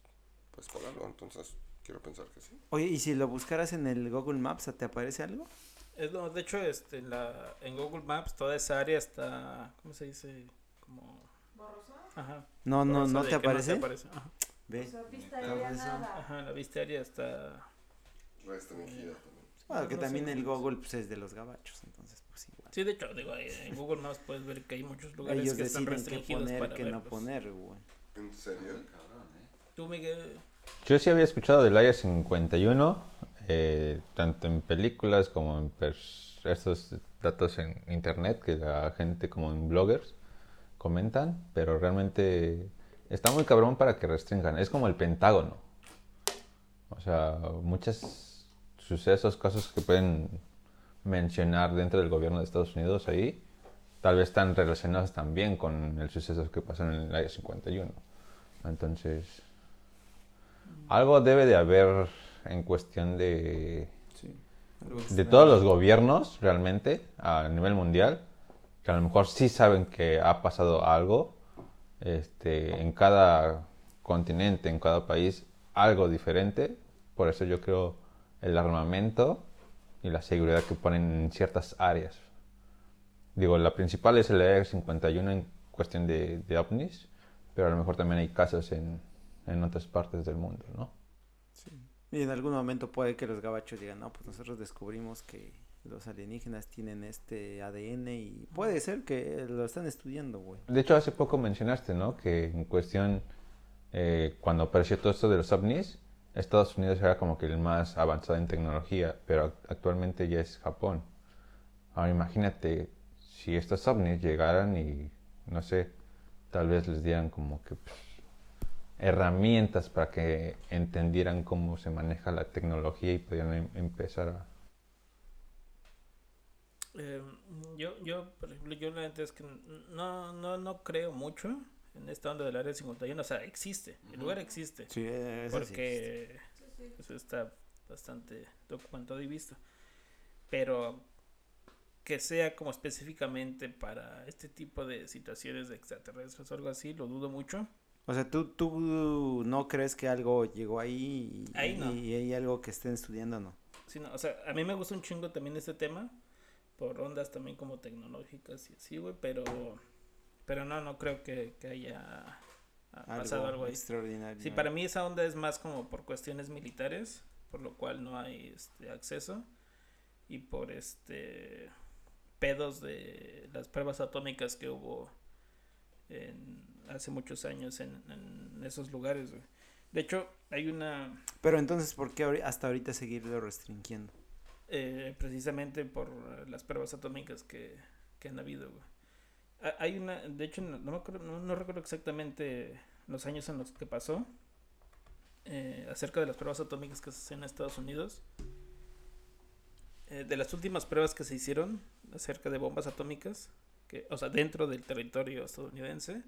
pues por algo. Entonces, quiero pensar que sí. Oye, ¿y si lo buscaras en el Google Maps, te aparece algo? Es lo- de hecho, este, en, la, en Google Maps toda esa área está, ¿cómo se dice? Como... Ajá. No, no, borrosa no te aparece. aparece. Ajá. Ve. O sea, vista aérea eso. nada. Ajá, la vista aérea está... Restringida también. Bueno, que no sé también el. Google pues, es de los gabachos, entonces pues igual. Sí, de hecho, digo, en Google Maps puedes ver que hay muchos lugares Ellos que están deciden qué restringidos poner, para qué no poner, güey. ¿En serio? ¿eh? Tú, Miguel, Yo sí había escuchado del Área 51, eh, tanto en películas como en estos datos en internet que la gente como en bloggers comentan, pero realmente está muy cabrón para que restringan. Es como el Pentágono. O sea, muchos sucesos, casos que pueden mencionar dentro del gobierno de Estados Unidos ahí, tal vez están relacionados también con el suceso que pasó en el Área 51. Entonces, algo debe de haber en cuestión de, Sí. De todos los gobiernos realmente a nivel mundial, que a lo mejor sí saben que ha pasado algo este, en cada continente, en cada país, algo diferente. Por eso yo creo el armamento y la seguridad que ponen en ciertas áreas. Digo, la principal es el Área 51 en cuestión de, de ovnis, pero a lo mejor también hay casos en, en otras partes del mundo, ¿no? Y en algún momento puede que los gabachos digan, no, pues nosotros descubrimos que los alienígenas tienen este ADN y puede ser que lo están estudiando, güey. De hecho, hace poco mencionaste, ¿no? Que en cuestión, eh, cuando apareció todo esto de los ovnis, Estados Unidos era como que el más avanzado en tecnología, pero ac- actualmente ya es Japón. Ahora imagínate si estos ovnis llegaran y, no sé, tal vez les dieran como que pues, herramientas para que entendieran cómo se maneja la tecnología y pudieran em- empezar a... Eh, yo, yo, por ejemplo, yo la neta es que no, no, no creo mucho en esta onda del área 51. O sea, existe, el lugar existe. Sí, eso sí. porque eso está bastante documentado y visto. Pero que sea como específicamente para este tipo de situaciones de extraterrestres o algo así, lo dudo mucho. O sea, ¿tú, tú no crees que algo llegó ahí y, Ahí no. y hay algo que estén estudiando, no? Sí, no, o sea, a mí me gusta un chingo también este tema, por ondas también como tecnológicas y así, güey, pero, pero no, no creo que, que haya ha pasado algo ahí. extraordinario. Sí, para mí esa onda es más como por cuestiones militares, por lo cual no hay este acceso y por este pedos de las pruebas atómicas que hubo en, hace muchos años en, en esos lugares. güey. De hecho, hay una Pero entonces, ¿por qué hasta ahorita seguirlo restringiendo? Eh, precisamente por eh, las pruebas atómicas que, que han habido. güey. Ha- Hay una, de hecho, no, me acuerdo, no, no recuerdo exactamente los años en los que pasó eh, acerca de las pruebas atómicas que se hacían en Estados Unidos. Eh, de las últimas pruebas que se hicieron acerca de bombas atómicas, que, o sea, dentro del territorio estadounidense,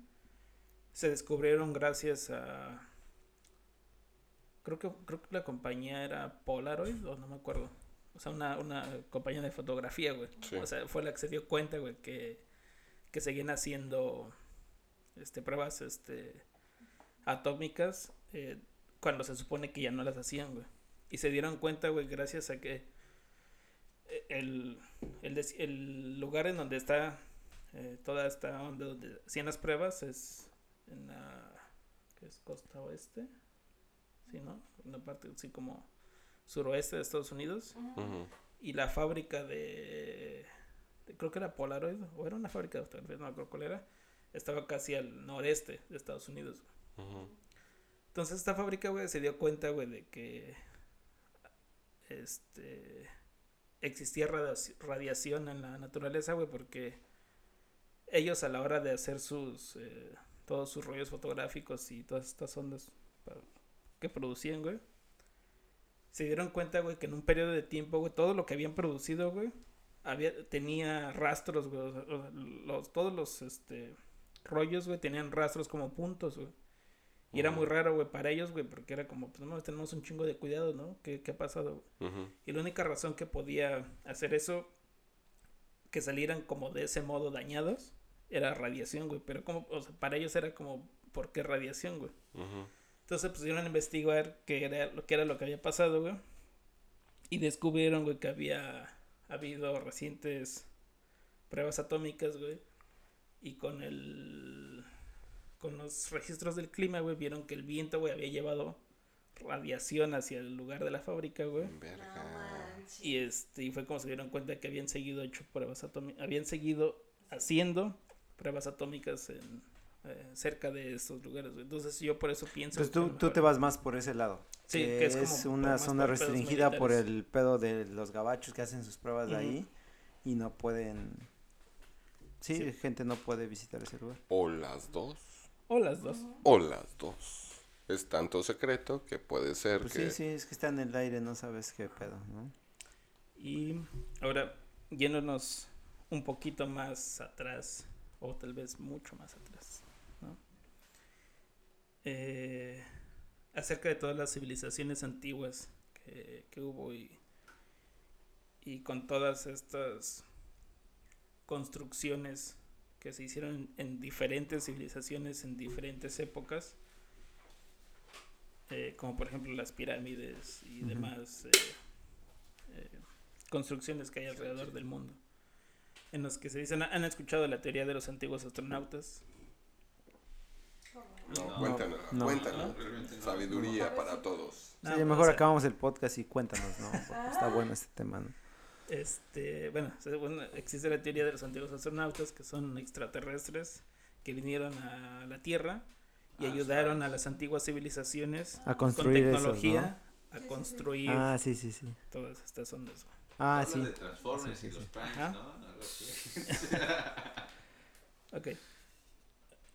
se descubrieron gracias a creo que creo que la compañía era Polaroid o no me acuerdo. O sea, una, una compañía de fotografía, güey. Sí. O sea, fue la que se dio cuenta, güey, que, que seguían haciendo este pruebas este atómicas eh, cuando se supone que ya no las hacían, güey. Y se dieron cuenta, güey, gracias a que eh, el, el, el lugar en donde está eh, toda esta onda donde hacían las pruebas es en la que es costa oeste, sí, ¿no? Una parte así como suroeste de Estados Unidos y la fábrica de, de- creo que era Polaroid o era una fábrica de fotografía, no me acuerdo cuál era, estaba casi al noreste de Estados Unidos. Entonces esta fábrica, güey, se dio cuenta, güey, de que este existía radiaci- radiación en la naturaleza, güey, porque ellos a la hora de hacer sus eh, todos sus rollos fotográficos y todas estas ondas que producían, güey, se dieron cuenta, güey, que en un periodo de tiempo, güey, todo lo que habían producido, güey, había tenía rastros, güey, los todos los este rollos, güey, tenían rastros como puntos, güey. Y era muy raro, güey, para ellos, güey, porque era como, pues no, tenemos un chingo de cuidado, ¿no? ¿Qué, qué ha pasado? güey? Y la única razón que podía hacer eso, que salieran como de ese modo dañados, era radiación, güey. Pero como, o sea, para ellos era como, ¿por qué radiación, güey? Entonces pusieron a investigar qué era lo que era lo que había pasado, güey. Y descubrieron, güey, que había habido recientes pruebas atómicas, güey. Y con el con los registros del clima, güey, vieron que el viento, güey, había llevado radiación hacia el lugar de la fábrica, güey. Verga. Y este, y fue como se dieron cuenta que habían seguido hecho pruebas atómicas, habían seguido haciendo pruebas atómicas en eh, cerca de estos lugares. güey. Entonces yo por eso pienso Entonces tú, tú te vas más por ese lado. Sí, que, que es es, como una zona restringida por el pedo de los gabachos que hacen sus pruebas de Ujú. ahí y no pueden... Sí, Sí. gente no puede visitar ese lugar. O las dos. O las dos. O las dos. Es tanto secreto que puede ser Pues que... sí, sí, es que está en el aire, no sabes qué pedo, ¿no? Y ahora, yéndonos un poquito más atrás, o tal vez mucho más atrás. Eh, acerca de todas las civilizaciones antiguas que, que hubo y, y con todas estas construcciones que se hicieron en diferentes civilizaciones en diferentes épocas, eh, como por ejemplo las pirámides y demás eh, construcciones que hay alrededor del mundo. En los que se dicen, ¿han escuchado la teoría de los antiguos astronautas? No, No. cuéntanos, No. cuéntanos. Realmente no. Sabiduría para todos. Sí, mejor sea, acabamos el podcast y cuéntanos, ¿no? Porque está bueno este tema, ¿no? Este, bueno, existe la teoría de los antiguos astronautas que son extraterrestres que vinieron a la Tierra y Ah, ayudaron a las antiguas civilizaciones A con construir eso, tecnología ¿no? a construir Ah, sí, sí, sí. todas estas ondas. Ah, sí. de Transformers Sí, sí, y los. ¿no? Ok.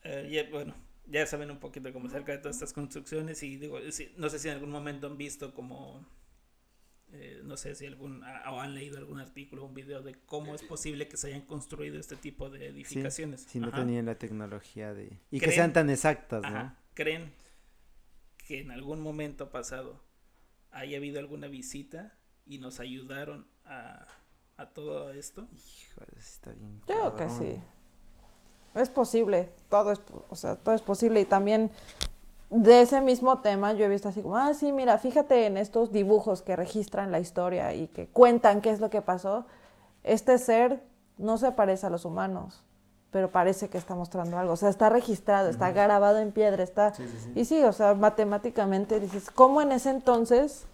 Eh, bueno, ya saben un poquito como acerca de todas estas construcciones y digo, si- no sé si en algún momento han visto como, eh, no sé si algún, o han leído algún artículo o un video de cómo es posible que se hayan construido este tipo de edificaciones. Si no Ajá. tenían la tecnología de... Y que sean tan exactas, ¿no? Ajá. ¿Creen que en algún momento pasado haya habido alguna visita y nos ayudaron a, a todo esto? Híjole, está bien. Yo creo que sí. Es posible, todo es, o sea, todo es posible y también de ese mismo tema yo he visto así como, ah, sí, mira, fíjate en estos dibujos que registran la historia y que cuentan qué es lo que pasó. Este ser no se parece a los humanos, pero parece que está mostrando algo. O sea, está registrado, está grabado en piedra, está... Y sí, o sea, matemáticamente dices, ¿cómo en ese entonces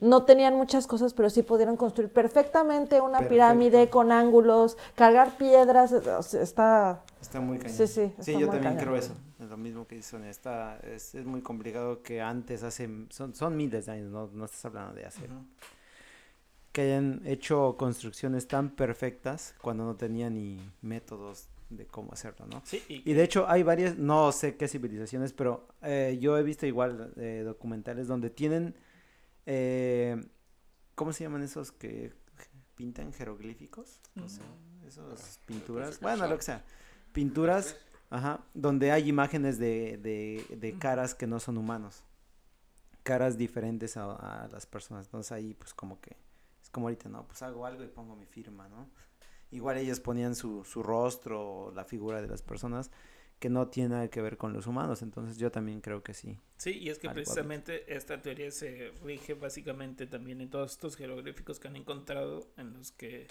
no tenían muchas cosas, pero sí pudieron construir perfectamente una Perfecto. pirámide con ángulos, cargar piedras, está... Está muy cañón. Sí, sí, Sí, yo también cañón. creo eso. Es lo mismo que dice Sonia. Está, es, es muy complicado que antes, hace, son, son miles de años, no, no estás hablando de hace. Que hayan hecho construcciones tan perfectas cuando no tenían ni métodos de cómo hacerlo, ¿no? Sí, y, Y de hecho hay varias, no sé qué civilizaciones, pero eh, yo he visto igual eh, documentales donde tienen, eh, ¿cómo se llaman esos que pintan jeroglíficos? No sé, esas pinturas, bueno, lo que sea, pinturas, ajá, donde hay imágenes de, de, de caras que no son humanos, caras diferentes a, a las personas. Entonces ahí pues como que es como ahorita, no, pues hago algo y pongo mi firma, ¿no? Igual ellos ponían su, su rostro o la figura de las personas que no tiene nada que ver con los humanos. Entonces yo también creo que sí. Sí, y es que precisamente esta teoría se rige básicamente también en todos estos jeroglíficos que han encontrado en los que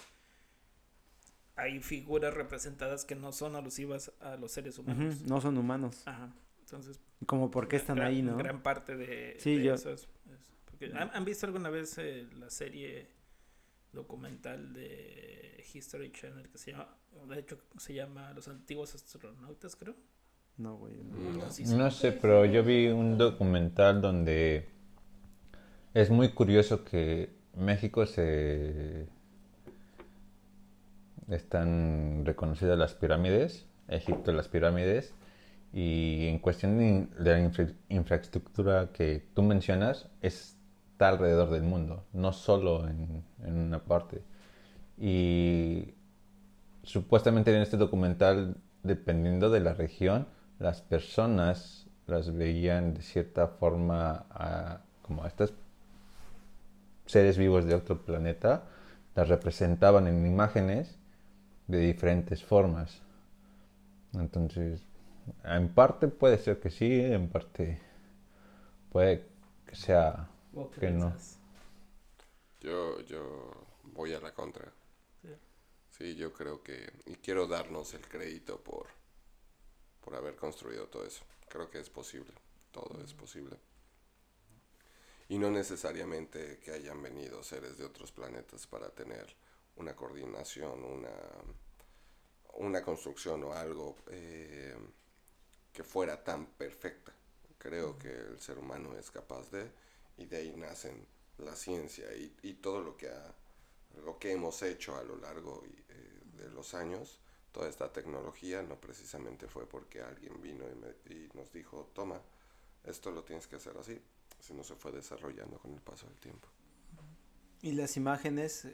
hay figuras representadas que no son alusivas a los seres humanos. No son humanos. Ajá. Entonces, Como por qué están gran- ahí, ¿no? Gran parte de, Sí, de yo- eso es- es- porque, ¿han, han visto alguna vez eh, la serie documental de History Channel que se llama, de hecho se llama Los antiguos astronautas, creo? No, güey. No sé, pero yo vi un documental donde es muy curioso que México se están reconocidas las pirámides, Egipto las pirámides, y en cuestión de la infra- infraestructura que tú mencionas, está alrededor del mundo, no solo en, una parte. Y supuestamente en este documental, dependiendo de la región, las personas las veían de cierta forma como a estos seres vivos de otro planeta, las representaban en imágenes de diferentes formas. Entonces, en parte puede ser que sí, en parte puede que sea ¿O qué que no. Yo, yo voy a la contra. Sí. Sí, yo creo que... Y quiero darnos el crédito por, por haber construido todo eso. Creo que es posible. Todo es posible. Y no necesariamente que hayan venido seres de otros planetas para tener una coordinación, una, una construcción o algo eh, que fuera tan perfecta. Creo que el ser humano es capaz de, y de ahí nacen la ciencia y, y todo lo que, ha, lo que hemos hecho a lo largo eh, de los años, toda esta tecnología no precisamente fue porque alguien vino y, y nos dijo, toma, esto lo tienes que hacer así, sino se fue desarrollando con el paso del tiempo. ¿Y las imágenes?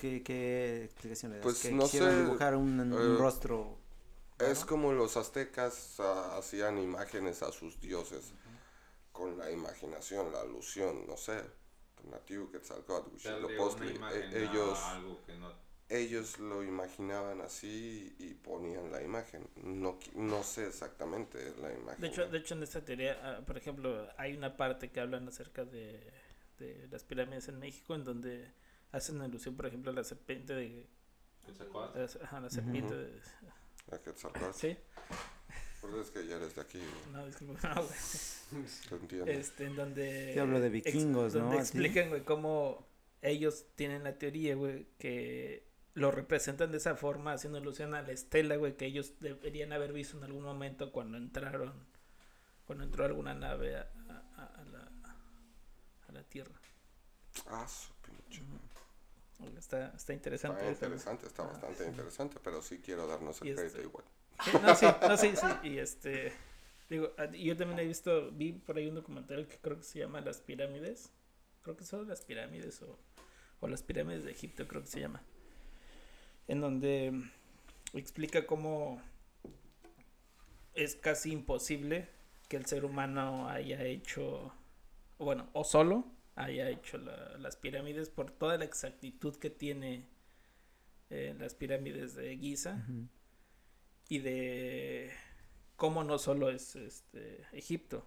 ¿A ¿Qué, qué explicación le das? Pues que no quisieron sé, dibujar un, un eh, rostro. Es como los aztecas ah, hacían imágenes a sus dioses con la imaginación, la alusión, no sé. Tonatiuh, Quetzalcóatl, Huitzilopochtli, e- ellos, algo que no ellos lo imaginaban así y ponían la imagen. No, no sé exactamente la imagen. De hecho, de hecho en esta teoría, ah, por ejemplo, hay una parte que hablan acerca de, de las pirámides en México en donde hacen alusión, por ejemplo, a la serpiente de... Quetzalcóatl. a- ajá, la serpiente de... A Quetzalcóatl. Sí, Porque es que ya eres de aquí, no, disculpa, no, güey. te entiendo. Este, en donde... Te hablo de ex- vikingos, ¿no? Donde explican, güey, cómo ellos tienen la teoría, güey, que lo representan de esa forma, haciendo alusión a la estela, güey, que ellos deberían haber visto en algún momento cuando entraron, cuando entró alguna nave a, a- la, a la Tierra. Ah, su pinche. Está, está interesante. Está interesante, está Ah, bastante sí. interesante, pero sí quiero darnos el crédito este- igual. Sí, no, sí, no, sí, sí. Y este. Digo, ah, yo también he visto, vi por ahí un documental que creo que se llama Las Pirámides. Creo que son las pirámides o, o las pirámides de Egipto, creo que se llama. En donde explica cómo es casi imposible que el ser humano haya hecho, bueno, o solo haya hecho la- las pirámides por toda la exactitud que tiene eh, las pirámides de Giza y de cómo no solo es este Egipto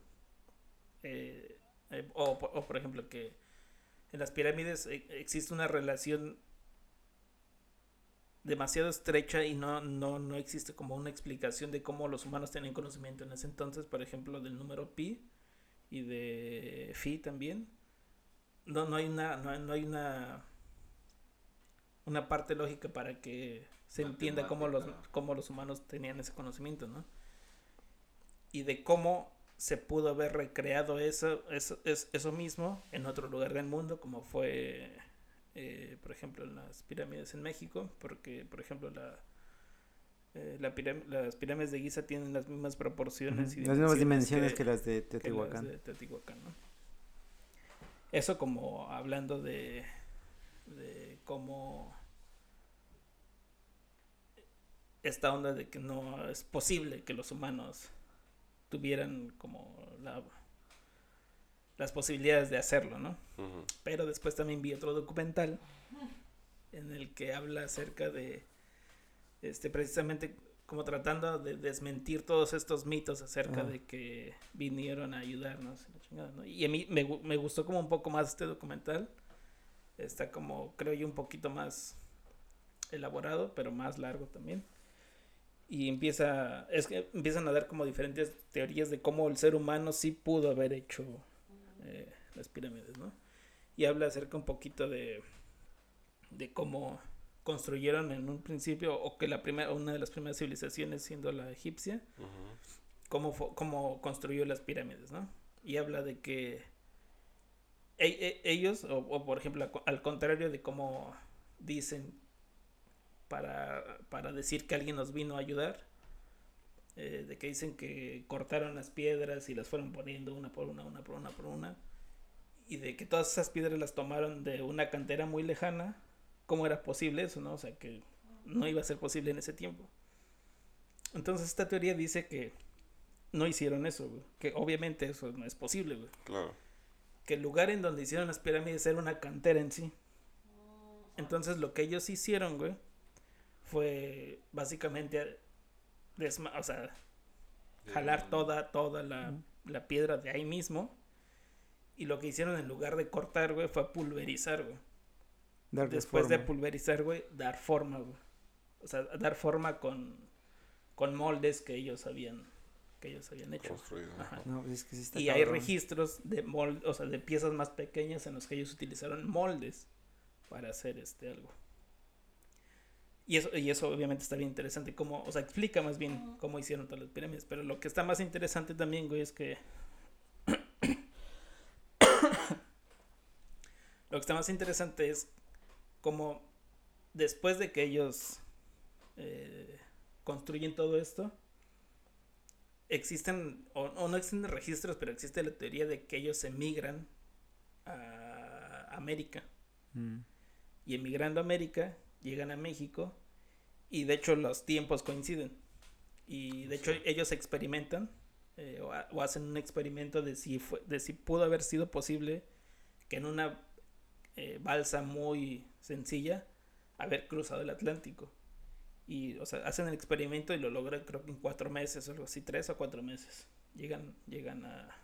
eh, eh, o, o, por ejemplo que en las pirámides existe una relación demasiado estrecha y no, no, no existe como una explicación de cómo los humanos tenían conocimiento en ese entonces, por ejemplo, del número pi y de phi también. No, no hay una, no, no hay una una parte lógica para que se entienda cómo los, cómo los humanos tenían ese conocimiento, ¿no? Y de cómo se pudo haber recreado eso, eso, es- eso mismo en otro lugar del mundo, como fue, eh, por ejemplo, en las pirámides en México, porque, por ejemplo, la, eh, la las pirámides de Giza tienen las mismas proporciones y Las mismas dimensiones que- que las de que las Teotihuacán. de Teotihuacán, ¿no? Eso como hablando de, de cómo esta onda de que no es posible que los humanos tuvieran como la, las posibilidades de hacerlo, ¿no? Pero después también vi otro documental en el que habla acerca de, este, precisamente como tratando de desmentir todos estos mitos acerca Ah. de que vinieron a ayudarnos. y la chingada, ¿no? Y a mí me, me gustó como un poco más este documental. Está como, creo yo, un poquito más elaborado, pero más largo también. Y empieza, es que empiezan a dar como diferentes teorías de cómo el ser humano sí pudo haber hecho eh, las pirámides, ¿no? Y habla acerca un poquito de, de cómo construyeron en un principio, o que la primera, una de las primeras civilizaciones, siendo la egipcia, cómo, fue- cómo construyó las pirámides, ¿no? Y habla de que e- e- ellos, o, o por ejemplo, al- al contrario de cómo dicen para, para decir que alguien nos vino a ayudar, eh, de que dicen que cortaron las piedras y las fueron poniendo una por una, una por una por una, y de que todas esas piedras las tomaron de una cantera muy lejana, ¿cómo era posible eso, no? O sea, que no iba a ser posible en ese tiempo. Entonces esta teoría dice que no hicieron eso, güey, que obviamente eso no es posible, güey Claro. que el lugar en donde hicieron las pirámides era una cantera en sí. Entonces lo que ellos hicieron, güey, fue básicamente desma- o sea, jalar toda, toda la, la piedra de ahí mismo. Y lo que hicieron en lugar de cortar, güey, fue pulverizar, güey. Darle Después de forma. pulverizar, güey, dar forma, güey. O sea, dar forma con, con moldes que ellos habían, que ellos habían hecho. No, es que sí está Y hay cabrón. registros de mol- o sea, de piezas más pequeñas en los que ellos utilizaron moldes para hacer este algo. Y eso, y eso obviamente está bien interesante, cómo, o sea, explica más bien cómo hicieron todas las pirámides. Pero lo que está más interesante también, güey, es que. lo que está más interesante es cómo después de que ellos eh, construyen todo esto, existen, o, o no existen registros, pero existe la teoría de que ellos emigran a América. Mm. Y emigrando a América, llegan a México y de hecho los tiempos coinciden. Y de hecho ellos experimentan eh, o, o hacen un experimento de si, fue, de si pudo haber sido posible que en una eh, balsa muy sencilla haber cruzado el Atlántico. Y, o sea, hacen el experimento y lo logran creo que en cuatro meses o algo así, tres o cuatro meses. Llegan, llegan a,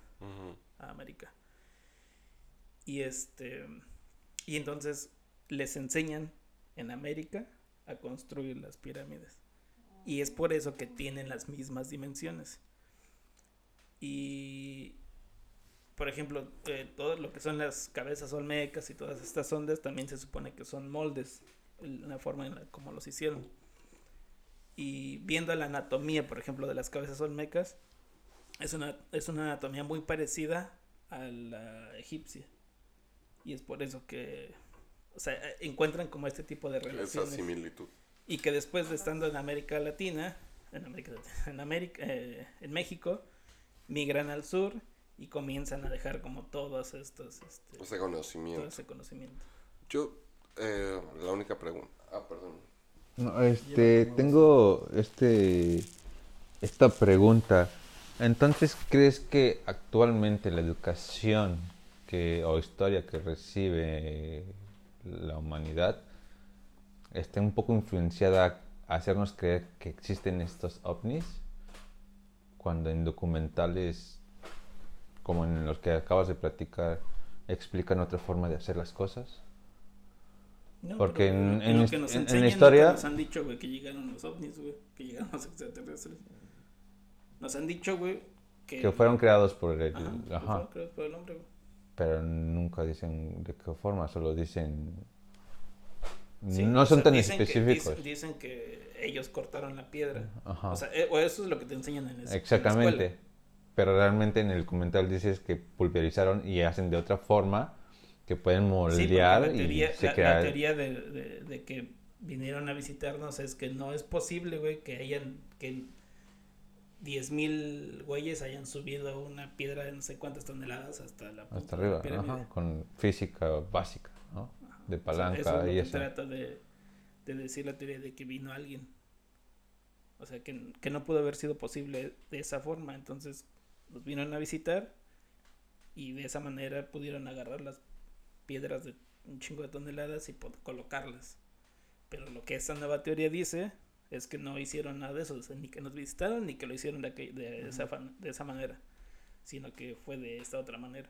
a América. Y este y entonces les enseñan en América a construir las pirámides. Y es por eso que tienen las mismas dimensiones. Y por ejemplo, eh, todo lo que son las cabezas olmecas y todas estas ondas también se supone que son moldes, la forma en la como los hicieron. Y viendo la anatomía, por ejemplo, de las cabezas olmecas, es una, es una anatomía muy parecida a la egipcia. Y es por eso que, o sea, eh, encuentran como este tipo de Esa relaciones. similitud. Y que después de estando en América Latina, en América, en, América eh, en México, migran al sur y comienzan a dejar como todos estos, este, Ese todo conocimiento. ese conocimiento. Yo, eh, la única pregunta. Ah, perdón. No, este, tengo este, esta pregunta. Entonces, ¿crees que actualmente la educación que, o historia que recibe la humanidad esté un poco influenciada a hacernos creer que existen estos ovnis? Cuando en documentales como en los que acabas de platicar explican otra forma de hacer las cosas. No, Porque pero en- en en- en enseñan la es que historia- Nos han dicho, güey, que llegaron los ovnis, güey, que llegaron los extraterrestres. Nos han dicho, güey, que... Que fueron creados por el... Ajá, ajá. fueron creados por el hombre, güey. pero nunca dicen de qué forma, solo dicen... Sí, no son sea, tan dicen que- específicos. dicen, dicen que ellos cortaron la piedra. Ajá. O sea, eh, eso es lo que te enseñan en, ese- en la Exactamente. escuela. Pero realmente en el documental dices que pulverizaron y hacen de otra forma que pueden Sí, moldear la y teoría, se la, la teoría de, de- de que vinieron a visitarnos es que no es posible, güey, que hayan, que 10.000 güeyes hayan subido una piedra de no sé cuántas toneladas hasta la Hasta de la arriba, ajá, con física básica, ¿no? De O sea, palanca eso es lo y que eso. trata de, de decir la teoría de que vino alguien. O sea, que, que no pudo haber sido posible de esa forma. Entonces, los vinieron a visitar y de esa manera pudieron agarrar las piedras de un chingo de toneladas y colocarlas. Pero lo que esta nueva teoría dice es que no hicieron nada de eso, o sea, ni que nos visitaron ni que lo hicieron de, aquel- de, esa, fan- de esa manera, sino que fue de esta otra manera.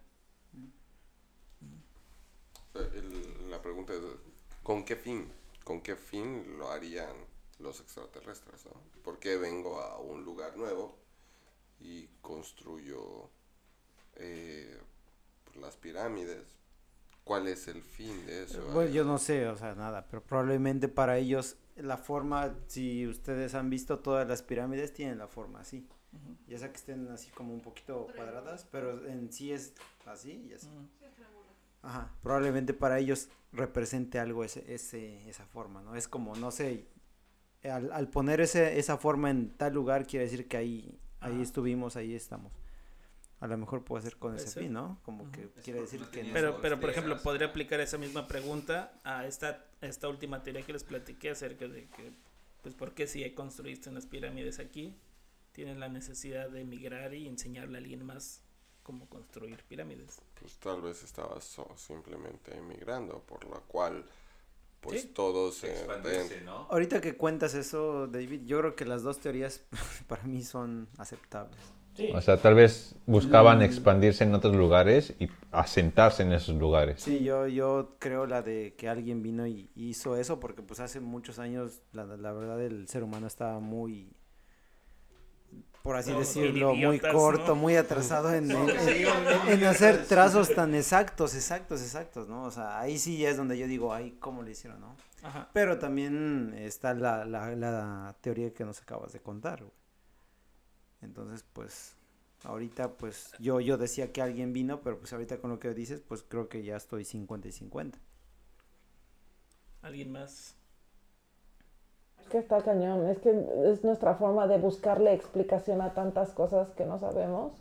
Eh, el- la pregunta es, ¿con qué fin? ¿Con qué fin lo harían los extraterrestres? ¿no? ¿Por qué vengo a un lugar nuevo y construyo eh, las pirámides? ¿Cuál es el fin de eso? Bueno, yo no sé, o sea, nada, pero probablemente para ellos la forma, si ustedes han visto todas las pirámides, tienen la forma así. Ya sea que estén así como un poquito cuadradas, pero en sí es así y así. Ajá, probablemente para ellos represente algo ese, ese, esa forma, ¿no? Es como, no sé, al, al poner ese, esa forma en tal lugar quiere decir que ahí, ahí estuvimos, ahí estamos. A lo mejor puede ser con Puede ese ser. fin, ¿no? Como que Es quiere decir no que... Pero, pero por ejemplo, podría aplicar esa misma pregunta a esta, esta última teoría que les platiqué acerca de que, pues, ¿por qué si construiste unas pirámides aquí, tienen la necesidad de emigrar y enseñarle a alguien más cómo construir pirámides? Pues tal vez estabas so- simplemente emigrando, por lo cual pues Sí. todos eh, ¿no? Ahorita que cuentas eso, David, yo creo que las dos teorías para mí son aceptables. O sea, tal vez buscaban Mm. expandirse en otros lugares y asentarse en esos lugares. Sí, yo, yo creo la de que alguien vino y hizo eso porque pues hace muchos años la, la verdad el ser humano estaba muy, por así decirlo, muy corto, ¿no? muy atrasado en, en- en- en hacer trazos tan exactos, exactos, exactos, ¿no? O sea, ahí sí es donde yo digo, ay, ¿cómo le hicieron, no? Ajá. Pero también está la, la, la teoría que nos acabas de contar, güey. Entonces, pues, ahorita, pues, yo, yo decía que alguien vino, pero pues ahorita con lo que dices, pues creo que ya estoy 50 y 50. ¿Alguien más? Es que está cañón, es que es nuestra forma de buscarle explicación a tantas cosas que no sabemos.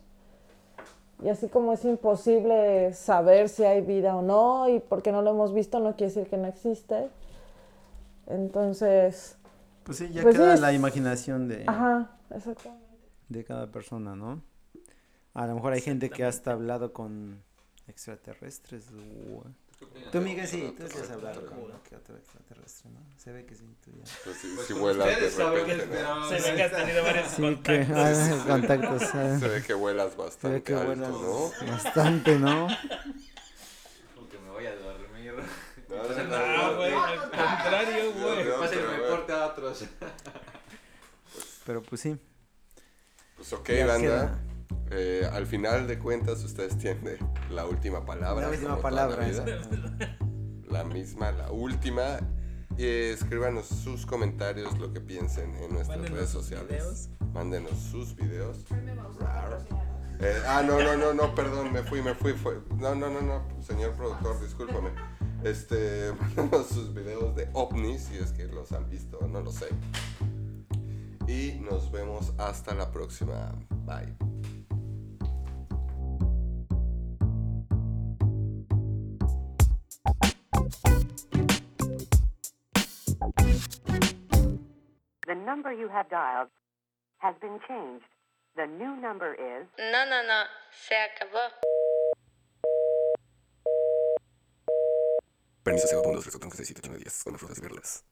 Y así como es imposible saber si hay vida o no, y porque no lo hemos visto no quiere decir que no existe. Entonces, Pues sí, ya Pues sí, queda es- la imaginación de, ajá, exactamente. de cada persona, ¿no? A lo mejor hay gente que hasta ha hablado con extraterrestres. Tú, Miguel, sí, tú sí has hablado con uno que otro extraterrestre, ¿no? Se ve que sí, tú ya. pues, si, Pues si como vuelas de repente, ¿no? Se ve que has tenido varios Sí, contactos. contactos. Se ve que vuelas Se ve bastante que vuelas ¿no? bastante, ¿no? Como que me voy a dormir. No, güey, al contrario, güey. Pasa el reporte a otros. Pero pues sí. Pues ok, banda. Eh, al final de cuentas, ustedes tienen la última palabra. La la palabra. vida. exacto. La misma, la última. Y escríbanos sus comentarios, lo que piensen en nuestras Mándenos redes sus sociales. videos. Mándenos sus videos. Eh, ah, no, no, no, no, perdón, me fui, me fui. Fue, no, no, no, no, señor productor, discúlpame. Este, mándanos sus videos de ovnis, si es que los han visto, no lo sé. Y nos vemos hasta la próxima. Bye. Number you have dialed has been changed. The new number is No, no, no, se acabó. Permiso, segundo, 3, 4, 5, 6, 7, 8, 9, 10, con frutas y verduras.